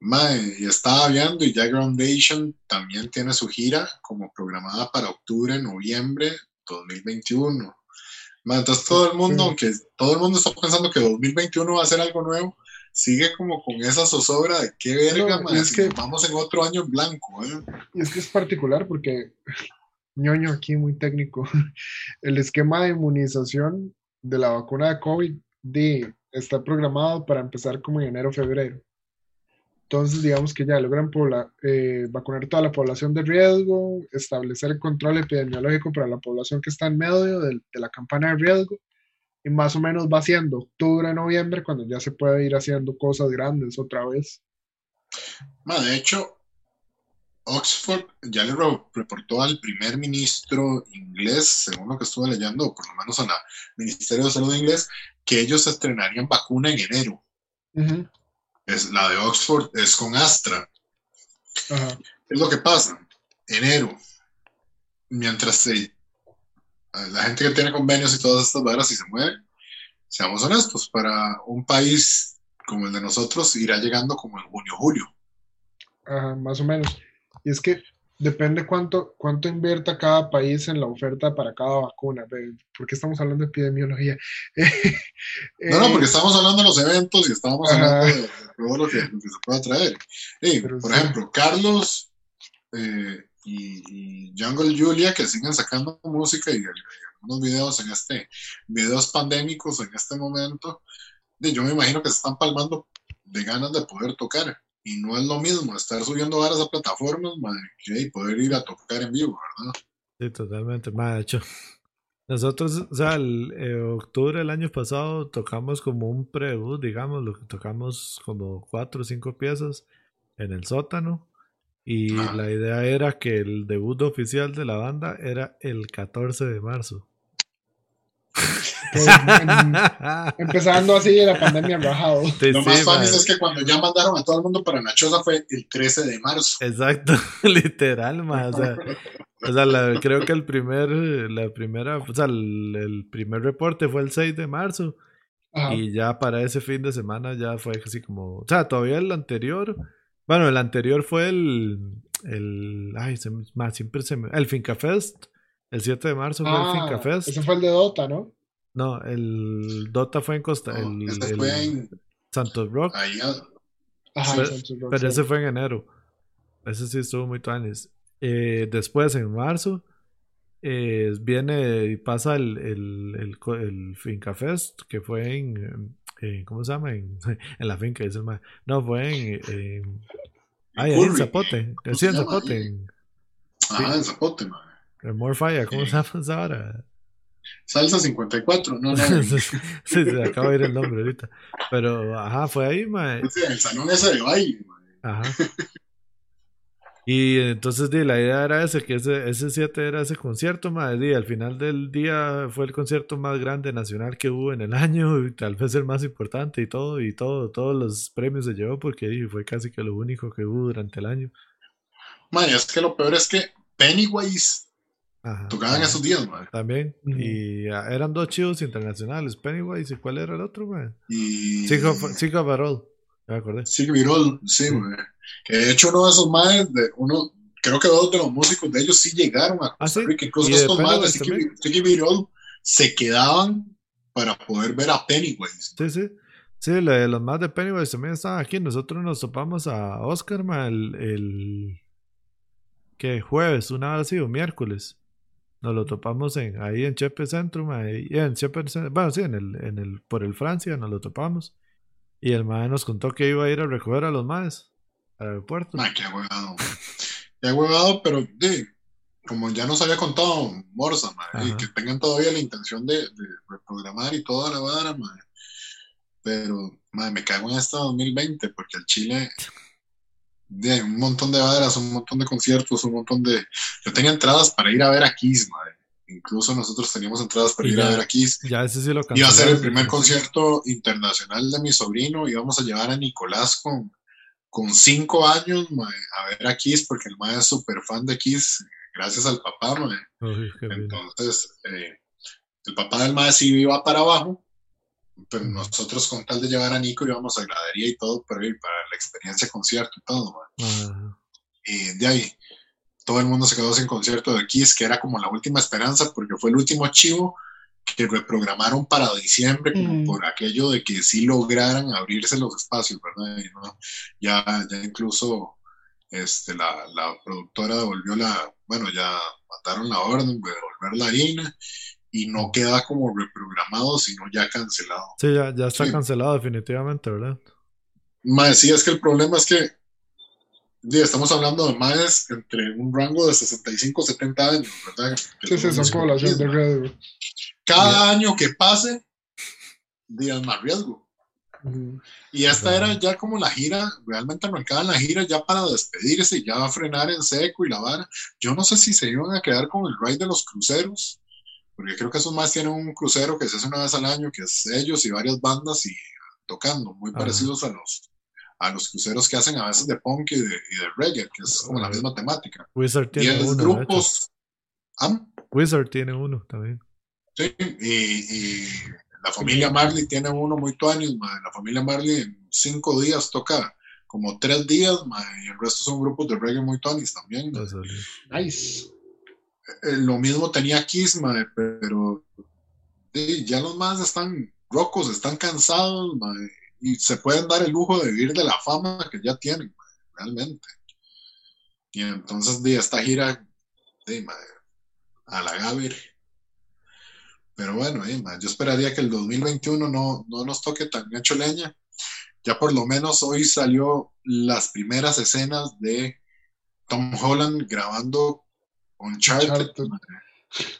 Mae, y estaba viendo y ya Groundation también tiene su gira como programada para octubre, noviembre 2021. Mae, entonces todo el mundo, aunque todo el mundo está pensando que 2021 va a ser algo nuevo, sigue como con esa zozobra de qué verga, es que, vamos en otro año en blanco. ¿eh? Y es que es particular porque, ñoño aquí muy técnico, el esquema de inmunización de la vacuna de COVID está programado para empezar como en enero, febrero. Entonces, digamos que ya logran eh, vacunar toda la población de riesgo, establecer el control epidemiológico para la población que está en medio de, la campana de riesgo, y más o menos va siendo octubre, noviembre, cuando ya se puede ir haciendo cosas grandes otra vez. de hecho, Oxford ya le reportó al primer ministro inglés, según lo que estuve leyendo, o por lo menos al Ministerio de Salud inglés, que ellos estrenarían vacuna en enero es la de Oxford es con Astra. Es lo que pasa. Enero, mientras la gente que tiene convenios y todas estas varas y se mueve, seamos honestos, para un país como el de nosotros irá llegando como en junio, julio. Ajá, más o menos. Y es que depende cuánto, cuánto invierta cada país en la oferta para cada vacuna. porque estamos hablando de epidemiología? no, no, porque estamos hablando de los eventos y estamos hablando de, todo lo que, se pueda traer. por ejemplo, Carlos eh, y, Jungle Julia, que siguen sacando música y, algunos videos en este, videos pandémicos en este momento, yo me imagino que se están palmando de ganas de poder tocar. Y no es lo mismo estar subiendo varas a plataformas, madre, que poder ir a tocar en vivo, ¿verdad? Sí, totalmente. Madre, de hecho, nosotros, o sea, el eh, octubre del año pasado tocamos como un preview, digamos, lo que tocamos como cuatro o cinco piezas en el sótano. Y la idea era que el debut oficial de la banda era el 14 de marzo. Pues, empezando así, la pandemia ha bajado. Lo más fácil es que cuando ya mandaron a todo el mundo para Nachosa fue el 13 de marzo. Exacto, literal, más. O sea, creo que el primer, la primera, o sea, el, primer reporte fue el 6 de marzo. Y ya para ese fin de semana ya fue así como, o sea, todavía el anterior, bueno, el anterior fue el, el, ay, se, más, siempre se me, el Finca Fest, el 7 de marzo fue el ah, Finca Fest. Ese fue el de Dota, ¿no? No, el Dota fue en Costa. el, fue en Santos Rock. pero, ese fue en enero. Ese sí estuvo muy tuanis. Eh, después, en marzo, eh, viene y pasa el, el, el, el, Finca Fest, que fue en. ¿Cómo se llama? En, en la finca, dice el No, fue en. ay, en Zapote. Sí, en Zapote. Ah, en Zapote, man. En Morfire, ¿cómo se llama ahora? Salsa 54, no, no. sí, se acaba de ir el nombre ahorita. Pero, ajá, fue ahí, mae. el salón ese de baile, Ajá. Y entonces di, la idea era ese, que ese, ese 7 era ese concierto, mae. Y al final del día fue el concierto más grande nacional que hubo en el año, y tal vez el más importante y todo, y todo, todos los premios se llevó porque fue casi que lo único que hubo durante el año. Mae, es que lo peor es que Pennywise Tocaban esos días, man. También. Y ah, eran dos chivos internacionales, Pennywise y cuál era el otro, man. Y. Chico Barol. Me acordé. sí, sí, Que de hecho uno de esos más, de uno, creo que dos de los músicos de ellos sí llegaron a Costa ¿Ah, Rica. Incluso estos más de Chico Virol se quedaban para poder ver a Pennywise. Sí, sí. Sí, los más de Pennywise también estaban aquí. Nosotros nos topamos a Oscar, man, el, el ¿qué? Jueves, una hora así, o miércoles. Nos lo topamos en, ahí en Chepe Centrum, ahí, en Chepe bueno, sí, en el, en el, por el Francia nos lo topamos. Y el mae nos contó que iba a ir a recoger a los maes al aeropuerto. Ay, qué huevado. qué huevado, pero sí, como ya nos había contado Morsa, mae, y que tengan todavía la intención de, de reprogramar y toda la vara, mae. Pero, mae, me cago en este 2020 porque el Chile de un montón de varas, un montón de conciertos, un montón de... Yo tenía entradas para ir a ver a Kiss, madre. Incluso nosotros teníamos entradas para ir a ver a Kiss. Ya ese sí lo Iba a ser el primer concierto internacional de mi sobrino. Íbamos a llevar a Nicolás con, con cinco años a ver a Kiss, porque el mae es súper fan de Kiss. gracias al papá, mae. Uy. Entonces, eh, el papá del mae sí iba para abajo, pero nosotros con tal de llevar a Nico íbamos a gradería y todo, pero y para la experiencia concierto y todo, mae. Ah, Y de ahí, todo el mundo se quedó sin concierto de Kiss, que era como la última esperanza, porque fue el último archivo que reprogramaron para diciembre, como Mm. por aquello de que sí lograran abrirse los espacios, ¿verdad? Y no, ya, ya incluso este, la, la productora devolvió la, bueno, ya mandaron la orden de devolver la harina y no queda como reprogramado, sino ya cancelado. sí, ya, ya está Sí. cancelado definitivamente, ¿verdad? Más, sí, es que el problema es que estamos hablando de más entre un rango de 65 70 años, ¿verdad? Que Sí, son población de. Cada año que pase, días más riesgo. Y esta era ya como la gira, realmente arrancaban la gira ya para despedirse y ya frenar en seco y la vara. Yo no sé si se iban a quedar con el ride de los cruceros, porque creo que esos más tienen un crucero que se hace una vez al año, que es ellos y varias bandas y tocando, muy parecidos a los, a los cruceros que hacen a veces de punk y de, y de reggae, que es como la misma temática. Wizard tiene Diez uno, grupos. ¿Ah? Wizard tiene uno también. Sí, y, y la familia Marley tiene uno muy tuanis. La familia Marley en cinco días toca como tres días, mae, y el resto son grupos de reggae muy tuanis también. Nice. Eh, lo mismo tenía Kiss, mae, pero sí, ya los más están rocos, están cansados, mae, y se pueden dar el lujo de vivir de la fama que ya tienen, realmente. Y entonces de esta gira, mae, a la Gavir. Pero bueno, eh, yo esperaría que el 2021 no, no nos toque tan hecho leña. Ya por lo menos hoy salió las primeras escenas de Tom Holland grabando Uncharted.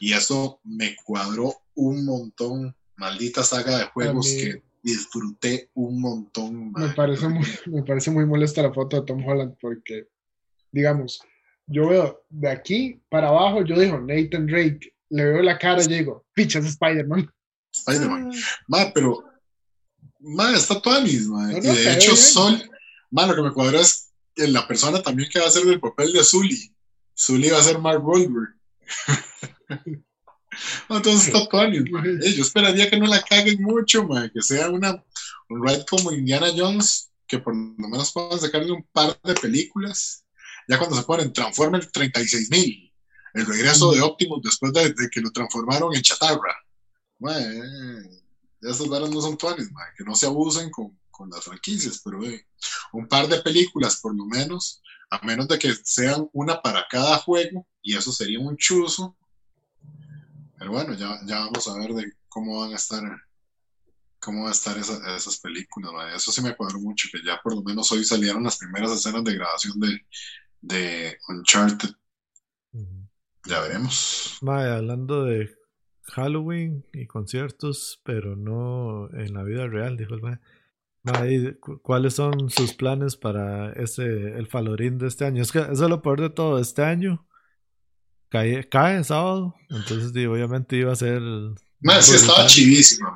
Y eso me cuadró un montón. Maldita saga de juegos que disfruté un montón. Me parece, muy, me parece muy molesta la foto de Tom Holland porque, digamos, yo veo de aquí para abajo, yo digo Nathan Drake, le veo la cara y yo digo, pichas Spider-Man. Spider-Man. Ma, pero, ma, está Tuanis, ma. No, y de hecho, bien. Sol, ma, lo que me cuadró es que la persona también que va a hacer el papel de Zully. Zully va a ser Mark Wahlberg. Entonces está. Eh, Yo esperaría que no la caguen mucho, ma, que sea una, un ride como Indiana Jones, que por lo menos puedan sacarle un par de películas. Ya cuando se ponen Transformers 36.000, el regreso de Optimus después de, de que lo transformaron en chatarra. Ma, eh, esas varas no son ma, que no se abusen con, con las franquicias, pero eh, un par de películas por lo menos, a menos de que sean una para cada juego, y eso sería un chuzo. Pero bueno, ya, ya vamos a ver de cómo van a estar cómo van a estar esa- esas películas. Eso sí me cuadró mucho, que ya por lo menos hoy salieron las primeras escenas de grabación de, de Uncharted. Ya veremos. Mae, hablando de Halloween y conciertos, pero no en la vida real, dijo el mae. Mae, ¿y cu- ¿cuáles son sus planes para ese, el Falorín de este año? Es que eso es lo peor de todo. Este año cae, cae sábado, entonces obviamente iba a ser. Ma, sí, estaba chivísima.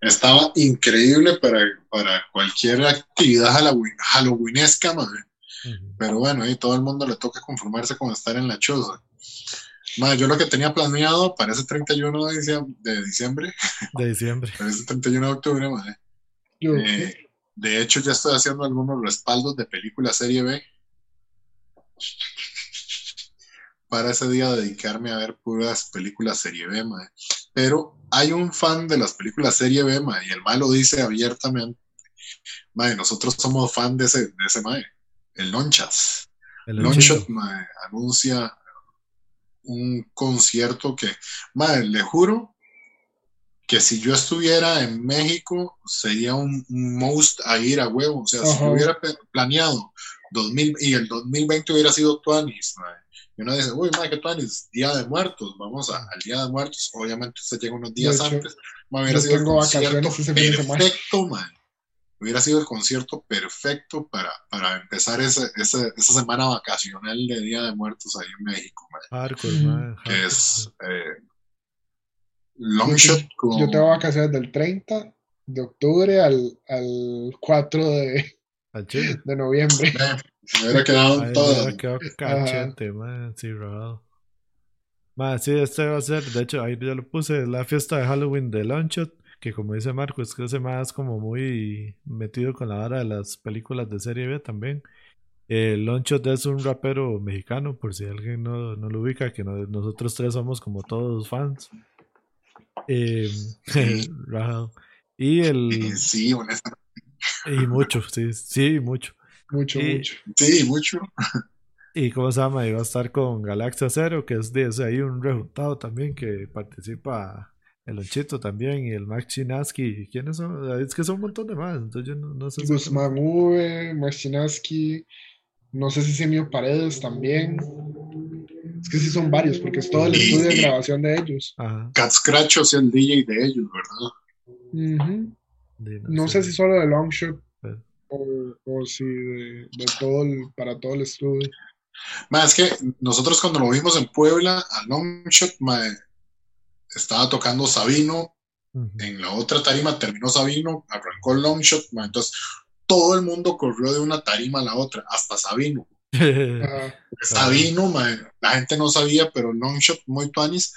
Estaba increíble para, para cualquier actividad halloween, halloweenesca, madre. Pero bueno, ahí todo el mundo le toca conformarse con estar en la choza. Madre, yo lo que tenía planeado para ese 31 de diciembre, de, diciembre, De diciembre. para ese 31 de octubre, madre, Yo, eh, de hecho ya estoy haciendo algunos respaldos de películas serie B para ese día dedicarme a ver puras películas serie B. Pero hay un fan de las películas serie B, y el mae lo dice abiertamente. Madre, nosotros somos fan de ese, de ese mae, el Lonchas. El mae, anuncia un concierto que, madre, le juro que si yo estuviera en México sería un, un most a ir a huevo. O sea, si yo hubiera planeado 2000 y el 2020 hubiera sido Tuanis, y uno dice, uy, madre, ¿qué Tuanis? Día de Muertos, vamos a- al Día de Muertos. Obviamente usted llega unos días hecho, antes. mae, hubiera yo sido el tengo concierto perfecto, man. Hubiera sido el concierto perfecto para, para empezar ese, ese- esa semana vacacional de Día de Muertos ahí en México, man. Hardcore, mae, Que hardcore. es eh, Longshot con... yo tengo vacaciones del 30 de octubre al, al 4 de. De noviembre. Se me hubiera quedado Ahí todo. hubiera quedado cachete, man, sí, robado. Man, sí, este va a ser, de hecho, ahí ya lo puse, la fiesta de Halloween de Longshot, que como dice Marco, es que ese más como muy metido con la vara de las películas de serie B también. Eh, Longshot es un rapero mexicano, por si alguien no, no lo ubica, que no- nosotros tres somos como todos fans. Eh, Sí. y el Sí, honestamente. Y mucho, sí, sí, mucho. Mucho, Y- mucho. Sí, mucho. Y cómo se llama, iba a estar con Galaxia Zero, que es de o sea, hay un rejuntado también que participa el Lonchito también y el Max Chinaski. ¿Quiénes son? Es que son un montón de más, entonces yo no, no sé. si- Guzmán V, Marcinaski, no sé si Semio Paredes también. Es que sí son varios, porque es todo el Y- estudio de y- grabación de ellos. Ajá. Cat Scratch es el DJ de ellos, ¿verdad? De- No sé si solo de Longshot Pero- o, o si de, de todo el, para todo el estudio. Ma, es que nosotros cuando lo vimos en Puebla, a Longshot, ma, estaba tocando Sabino, en la otra tarima terminó Sabino, arrancó Longshot, ma, entonces todo el mundo corrió de una tarima a la otra, hasta Sabino. Ajá. Sabino, ma, la gente no sabía, pero Longshot, muy tuanis,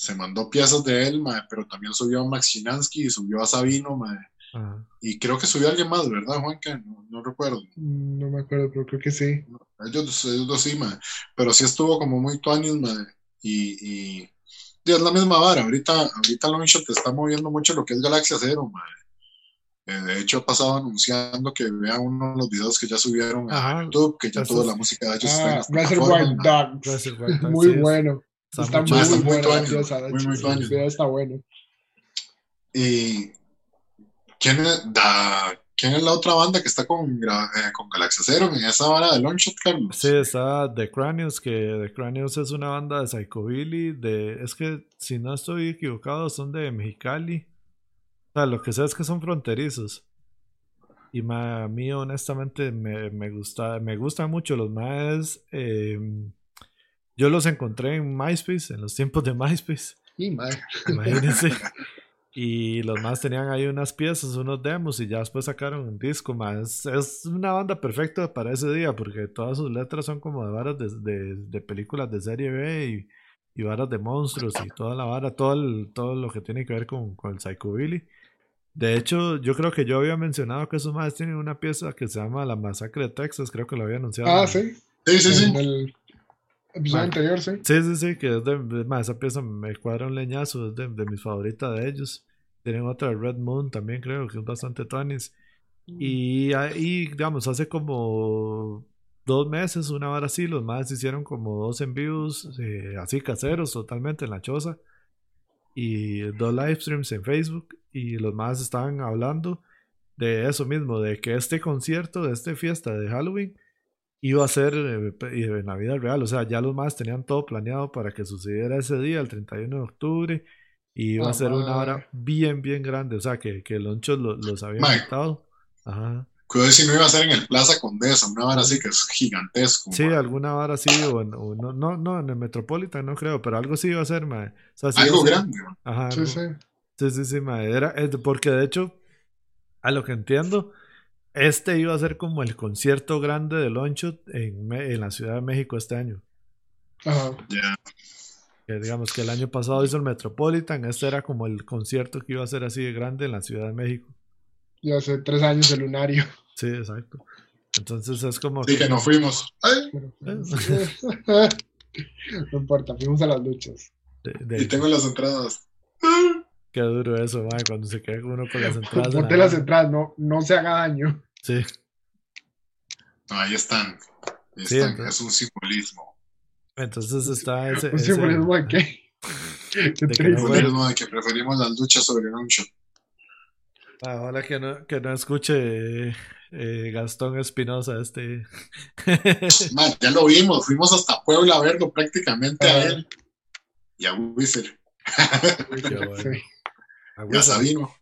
se mandó piezas de él, ma, pero también subió a Max Chinansky y subió a Sabino, ma, Ajá. y creo que subió a alguien más, ¿verdad, Juanca? No, no recuerdo. No me acuerdo, pero creo que sí. Ellos, dos- ellos dos sí, ma, pero sí estuvo como muy tuanis, ma, y, y, y es la misma vara. Ahorita, ahorita Longshot está moviendo mucho lo que es Galaxia Zero, ma. Eh, de hecho, ha pasado anunciando que vean uno de los videos que ya subieron a Ajá. YouTube, que ya toda la música de ellos está en Ah, Reservoir Dogs, Muy bueno. Está Está mucho- muy, está muy buena muy, hecho. muy el video está bueno. Y ¿quién es, da- ¿quién es la otra banda que está con, eh, con Galaxia Zero en esa vara de Longshot, Carlos? Sí, está The Cranios, que The Cranios es una banda de Psychobilly, de, es que si no estoy equivocado son de Mexicali. O sea, lo que sé es que son fronterizos. Y ma- a mí honestamente me, me gusta, me gustan mucho los más. Yo los encontré en MySpace, en los tiempos de MySpace. Madre. Imagínense. Y los más tenían ahí unas piezas, unos demos y ya después sacaron un disco más. Es una banda perfecta para ese día porque todas sus letras son como de varas de, de- de películas de serie B y, y varas de monstruos y toda la vara, todo, el- todo lo que tiene que ver con, con el Psychobilly. De hecho, yo creo que yo había mencionado que esos más tienen una pieza que se llama La Masacre de Texas, creo que lo había anunciado. Ah, sí. Sí, sí, sí. En el episodio anterior, sí. Sí, sí, sí, que es de, de- esa pieza me cuadra un leñazo, es de, de mis favoritas de ellos. Tienen otra Red Moon también creo que es bastante tuanis. Y ahí, digamos, hace como dos meses, una hora así, los más hicieron como dos envíos eh, así caseros totalmente en la choza. Y dos live streams en Facebook. Y los más estaban hablando de eso mismo, de que este concierto, de esta fiesta de Halloween, iba a ser eh, en la vida real. O sea, ya los más tenían todo planeado para que sucediera ese día, el 31 de octubre. Y iba a ser una hora bien, bien grande. O sea, que, que Lonchos lo- los había invitado. Ajá. Cuidado si no iba a ser en el Plaza Condesa, una vara así que es gigantesco. Sí, alguna hora sí, o, en- o no, no, no, en el Metropolitan no creo, pero algo sí iba a ser, mae. O sea, sí iba a Algo grande. Ajá, Sí, algo- sí. Sí, sí, sí, mae, era- porque de hecho, a lo que entiendo, este iba a ser como el concierto grande de Longshot en, en la Ciudad de México este año. Ajá. Ya. Que digamos que el año pasado hizo el Metropolitan, este era como el concierto que iba a ser así de grande en la Ciudad de México. Y hace tres años el lunario. Sí, exacto. Entonces es como Sí, que no fuimos. Ay, Pero, Eh. no importa, fuimos a las luchas. de- de- y tengo las entradas. Qué duro eso, mae, cuando se queda uno con las entradas. en la Ponte las entradas, no, no se haga daño. Sí. No, ahí están. Ahí Sí, están. entonces- Es un simbolismo. Entonces está ese. Un ese- simbolismo de qué. Qué que no. Simbolismo de que preferimos las luchas sobre un shot. Ah, Ojalá que no, que no escuche eh, Gastón Espinosa este. Man, ya lo vimos. Fuimos hasta Puebla a verlo prácticamente a él. Y a Whistle. Qué bueno. Sí. A Y a Sabino.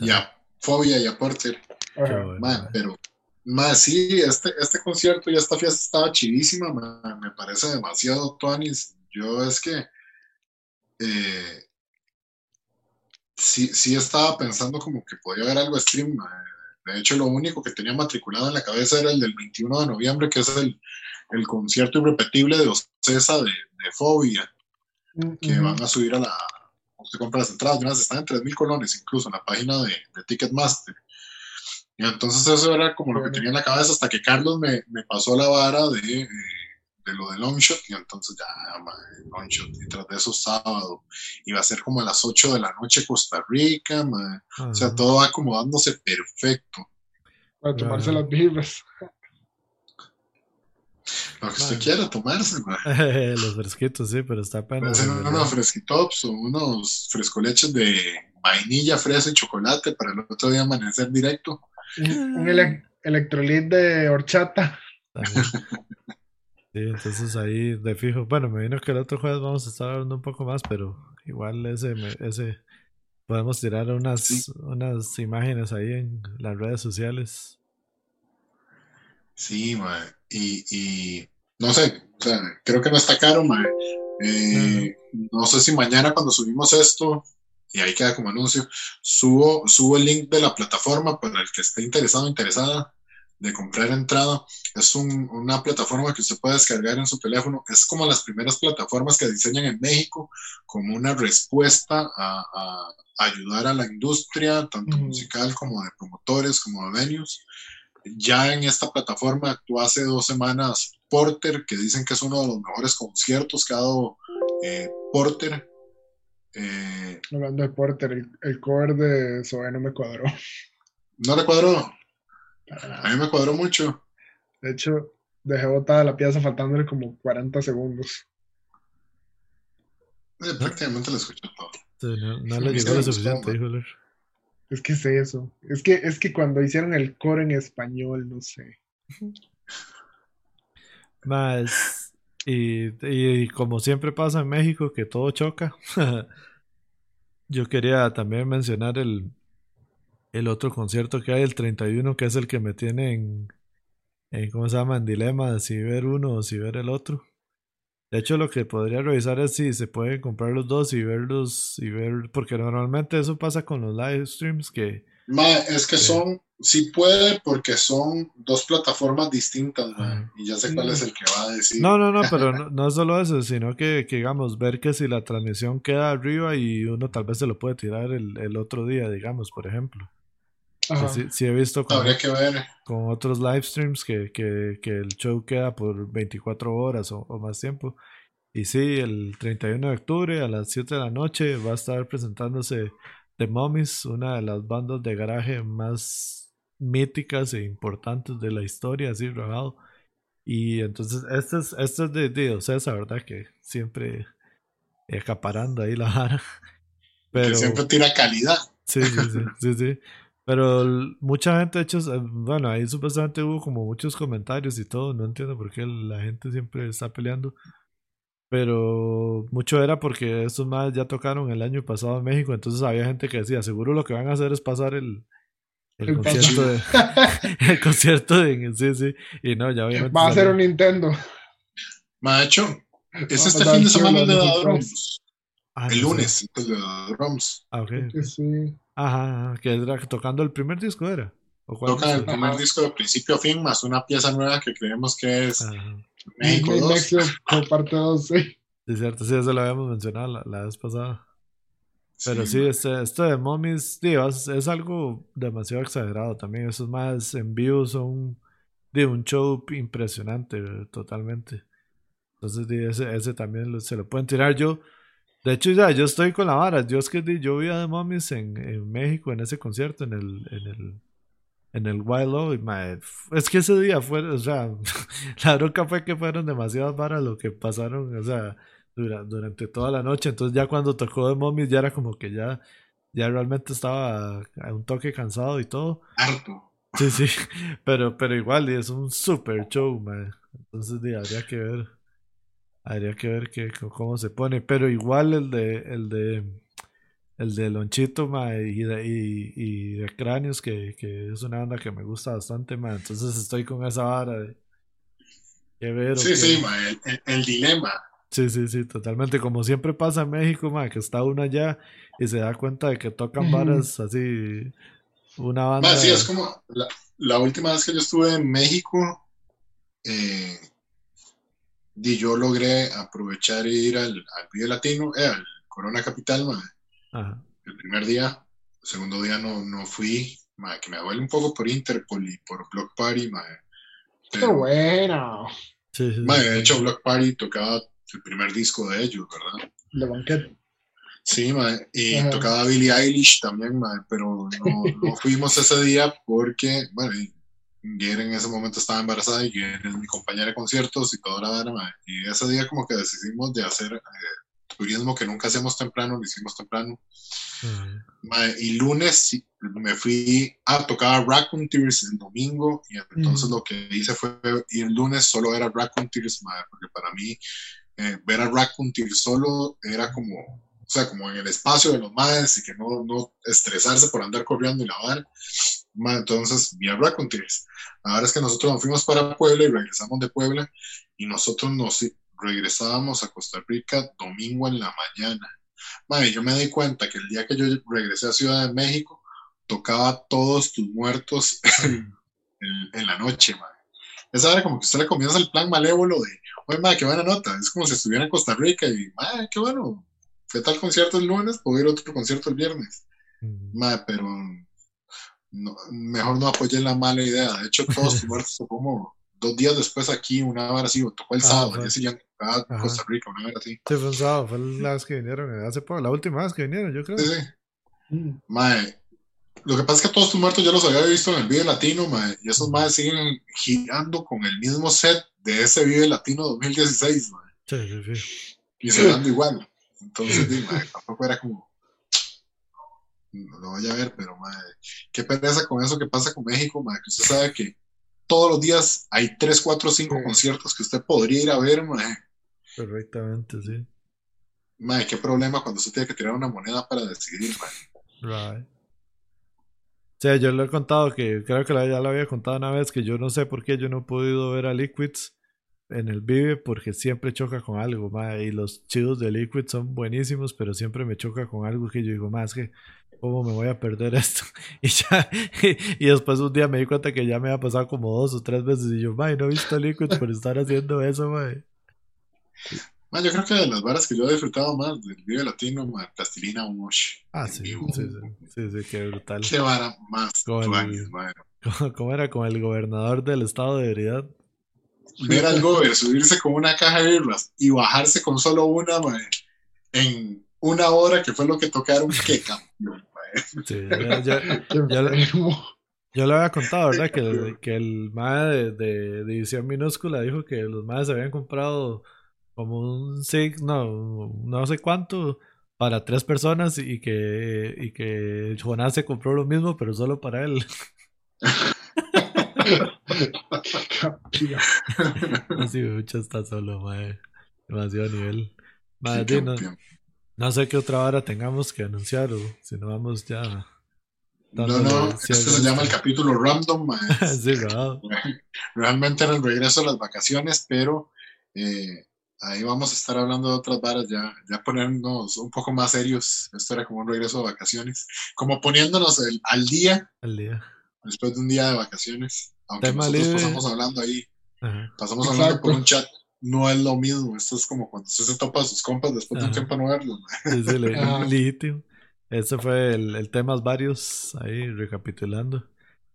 Y a Fobia y a Porter. bueno, Man, pero, más sí, este, este concierto y esta fiesta estaba chidísima, man, me parece demasiado tuanis. Yo es que eh, sí, sí estaba pensando como que podía haber algo stream man, De hecho, lo único que tenía matriculado en la cabeza era el del 21 de noviembre, que es el, el concierto irrepetible de Ocesa de, de Fobia, que van a subir a la. Usted compra las entradas, están en 3.000 colones, incluso en la página de, de Ticketmaster. Y entonces eso era como lo que tenía en la cabeza hasta que Carlos me, me pasó la vara de, eh, de lo de Longshot y entonces ya, madre, Longshot. Y tras de eso sábado iba a ser como a las 8 de la noche Costa Rica, madre. o sea, todo va acomodándose perfecto. Para tomarse las vibras. Lo que usted quiera tomarse. Los fresquitos, sí, pero está apenas. Pueden unos fresquitops o unos frescoleches de vainilla, fresa y chocolate para el otro día amanecer directo. Un ele electrolit de horchata. Sí, entonces ahí de fijo. Bueno, me vino que el otro jueves vamos a estar hablando un poco más, pero igual ese, ese podemos tirar unas, sí. unas imágenes ahí en las redes sociales. Sí, ma. Y, y no sé, o sea, creo que no está caro. Eh, no sé si mañana cuando subimos esto, y ahí queda como anuncio, subo, subo el link de la plataforma para el que esté interesado o interesada de comprar entrada. Es un, una plataforma que usted puede descargar en su teléfono. Es como las primeras plataformas que diseñan en México como una respuesta a, a ayudar a la industria, tanto mm. musical como de promotores, como de venues. Ya en esta plataforma actuó hace dos semanas Porter, que dicen que es uno de los mejores conciertos que ha dado eh, Porter. Eh, Hablando de Porter, el, el cover de Sobe no me cuadró. ¿No le cuadró? A mí me cuadró mucho. De hecho, dejé botada la pieza faltándole como 40 segundos. Eh, prácticamente lo escuché todo. Sí, no, no le llegó lo suficiente, híjole. Es que es eso. Es que, es que cuando hicieron el coro en español, no sé. Más. Y, y, como siempre pasa en México, que todo choca. Yo quería también mencionar el, el otro concierto que hay, el 31, que es el que me tiene en, ¿cómo se llama? En dilema si ver uno o si ver el otro. De hecho, lo que podría revisar es si se pueden comprar los dos y verlos y ver, porque normalmente eso pasa con los live streams que... Ma, es que son, sí puede porque son dos plataformas distintas, ma, y ya sé cuál es el que va a decir. No, no, no, pero no, no solo eso, sino que, que, digamos, ver que si la transmisión queda arriba y uno tal vez se lo puede tirar el, el otro día, digamos, por ejemplo. Sí, sí, he visto con, que ver. con otros live streams que, que, que, el show queda por 24 horas o, o, más tiempo. Y sí, el 31 de octubre a las 7 de la noche va a estar presentándose The Mummies, una de las bandas de garaje más míticas e importantes de la historia, así robado. Y entonces, este es, este es de Dios, esa verdad que siempre acaparando ahí la vara. Pero, que siempre tira calidad. Sí, sí, sí, sí, sí. Pero mucha gente, de hecho, bueno, ahí supuestamente hubo como muchos comentarios y todo, no entiendo por qué la gente siempre está peleando. Pero mucho era porque estos más ya tocaron el año pasado en México, entonces había gente que decía, seguro lo que van a hacer es pasar el, el, el concierto de, el concierto de sí, sí, y no, ya obviamente va a ser un Nintendo. Macho, es este fin de semana de Drums. Ah, el lunes, el de Drums. Ah, ok. Sí. Ajá, que era tocando el primer disco, ¿era? ¿O Toca el primer disco de principio a fin, más una pieza nueva que creemos que es Ajá. México 2. Por parte 2, sí. Sí, cierto, sí, eso lo habíamos mencionado la, la vez pasada. Pero sí, sí este, este de Mommies, tío, es, es, algo demasiado exagerado también. Esos más en vivo son de un show impresionante, totalmente. Entonces, ese, ese también lo, se lo pueden tirar yo. De hecho, ya yo estoy con la vara. Yo es que yo vi a The Mummies en, en México en ese concierto, en el, en el, en el Wild y my, es que ese día fue, o sea, la bronca fue que fueron demasiadas varas lo que pasaron, o sea, durante, durante toda la noche. Entonces ya cuando tocó The Mummies ya era como que ya, ya realmente estaba a un toque cansado y todo. Harto. Sí, sí, pero, pero igual es un super show, man. Entonces habría que ver. Habría que ver que, cómo se pone. Pero igual el de el de el de Lonchito ma, y, de, y, y de Cráneos, que, que, es una banda que me gusta bastante, ma. entonces estoy con esa vara de que ver. Sí, sí, ma, el, el, el, dilema. Sí, sí, sí, totalmente. Como siempre pasa en México, ma, que está uno allá y se da cuenta de que tocan varas así una banda. Ma, sí, es como la, la última vez que yo estuve en México, eh, y yo logré aprovechar e ir al, al Vive Latino, eh, al Corona Capital, ma, Ajá. el primer día, el segundo día no, no fui, ma, que me duele un poco por Interpol y por Block Party, ma, Qué pero, bueno. Sí, sí, sí. ma, de hecho Block Party tocaba el primer disco de ellos, ¿verdad? De banquete. Sí, ma, y Ajá. tocaba Billie Eilish también, ma, pero no, no fuimos ese día porque, bueno, y Guer en ese momento estaba embarazada y Guer es mi compañera de conciertos y toda la vara, y ese día como que decidimos de hacer eh, turismo que nunca hacemos temprano, lo hicimos temprano, Ajá. ma, y lunes me fui a tocar Raccoon Tears el domingo y entonces Mm. lo que hice fue ir el lunes solo era Raccoon Tears, ma, porque para mí eh, ver a Raccoon Tears solo era como, o sea, como en el espacio de los madres y que no, no estresarse por andar corriendo y lavar. Entonces vi a Raccoon Tears. Ahora es que nosotros nos fuimos para Puebla y regresamos de Puebla y nosotros nos regresábamos a Costa Rica domingo en la mañana. Ma, y yo me di cuenta que el día que yo regresé a Ciudad de México tocaba Todos tus muertos en, en la noche, ma. Esa hora como que usted le comienza el plan malévolo de, oye, madre, qué buena nota. Es como si estuviera en Costa Rica y, madre, qué bueno. Fue tal concierto el lunes, puedo ir a otro concierto el viernes. Mm. Madre, pero no- mejor no apoyé la mala idea. De hecho, todos muertos como dos días después aquí, una hora así, o tocó el Ah, sábado, al día siguiente Ajá. Costa Rica, una hora así. Sí, fue un sábado, fue la vez que vinieron hace poco, la última vez que vinieron, yo creo. Sí, sí. Mm. Mae, lo que pasa es que todos tus muertos yo los había visto en el Vive Latino, mae, y esos maes siguen girando con el mismo set de ese Vive Latino 2016, mae, Sí, sí, sí. y sonando igual. Entonces, di, mae, tampoco era como. No lo voy a ver, pero mae, qué pereza con eso que pasa con México, mae, que usted sabe que todos los días hay 3, 4, 5 Sí. conciertos que usted podría ir a ver, mae. Correctamente, sí. Mae, qué problema cuando usted tiene que tirar una moneda para decidir, mae. Right. Sí, yo le he contado que creo que ya lo había contado una vez que yo no sé por qué yo no he podido ver a Liquids en el Vive porque siempre choca con algo, ma, y los chidos de Liquid son buenísimos, pero siempre me choca con algo que yo digo, más que cómo me voy a perder esto. Y ya y después un día me di cuenta que ya me había pasado como dos o tres veces y yo, ma, no he visto Liquids por estar haciendo eso, ma. Man, yo creo que de las varas que yo he disfrutado más del Vive Latino, man, Plastilina Mosh. Ah, sí, vivo. sí, sí, sí, sí, qué brutal. Qué vara más Con el- tuanis, man. ¿Cómo, cómo era con el gobernador del estado de veridad? Ver al gober subirse con una caja de birras y bajarse con solo una, man, en una hora que fue lo que tocaron, qué campeón. Sí, ya- ya- Ya. Yo le había contado, ¿verdad? Que el, que el MAE de, de División Minúscula dijo que los MAEs habían comprado como un SIG, no, no sé cuánto, para tres personas y que, y que Jonás se compró lo mismo, pero solo para él. Mucho está solo, MAE. Demasiado nivel. Qué di, no, no sé qué otra hora tengamos que anunciar o si no vamos ya. No, no, este se llama el capítulo random, sí. Realmente era el regreso a las vacaciones, pero eh, ahí vamos a estar hablando de otras varas, ya, ya ponernos un poco más serios. Esto era como un regreso de vacaciones, como poniéndonos el- al día Al día. después de un día de vacaciones. Aunque Tema nosotros libre. pasamos hablando ahí, Ajá. pasamos hablando por Exacto. un chat. No es lo mismo, esto es como cuando usted se topa a sus compas después de un tiempo no verlos. Sí, sí, legítimo. Ese fue el, el temas varios, ahí recapitulando.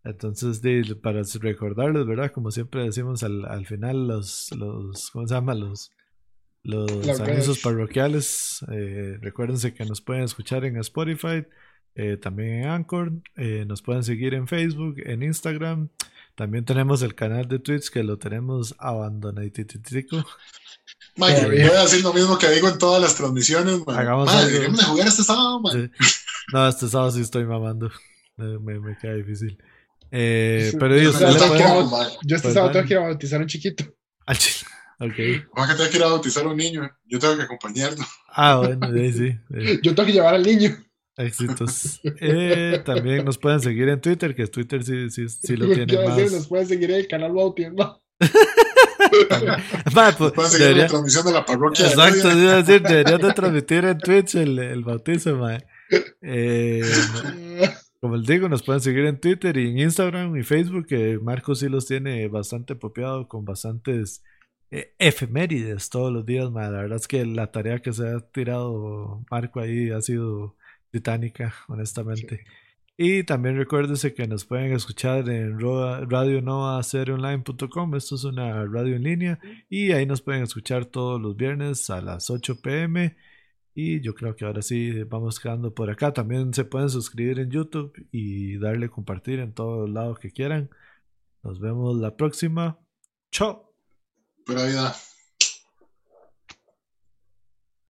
Entonces, de- para recordarles, ¿verdad? Como siempre decimos al, al final, los, los, ¿cómo se llama? Los, los anuncios parroquiales. Eh, recuérdense que nos pueden escuchar en Spotify, eh, también en Anchor, eh, nos pueden seguir en Facebook, en Instagram. También tenemos el canal de Twitch que lo tenemos. Mike, Todavía. voy a decir lo mismo que digo en todas las transmisiones. man. Hagamos Man, algo. de jugar este sábado, man. Sí. No, este sábado sí estoy mamando. Me, me, queda difícil. Eh, Sí, pero yo yo pueden- este Pues sábado tengo que ir a bautizar a un chiquito. Al chile. Ok. Juan que tengo que ir a bautizar a un niño. Yo tengo que acompañarlo. Ah, bueno, sí, sí. sí. Yo tengo que llevar al niño. Éxitos. Eh, también nos pueden seguir en Twitter, que Twitter sí, sí, sí lo ¿Qué tiene a decir? más. Nos pueden seguir en el canal bautismo. Va, pues, Pueden seguir debería- la transmisión de la parroquia. de Exacto, sí iba a decir, deberían de transmitir en Twitch el, el bautizo, mae. Eh, Como les digo, nos pueden seguir en Twitter y en Instagram y Facebook, que Marco sí los tiene bastante apropiado con bastantes eh, efemérides todos los días. La verdad es que la tarea que se ha tirado Marco ahí ha sido titánica, honestamente. Y también recuérdense que nos pueden escuchar en Radio Nova Online.com. Esto es una radio en línea y ahí nos pueden escuchar todos los viernes a las 8 pm. Y yo creo que ahora sí vamos quedando por acá. También se pueden suscribir en YouTube y darle compartir en todos lados que quieran. Nos vemos la próxima. Chao. Pura vida.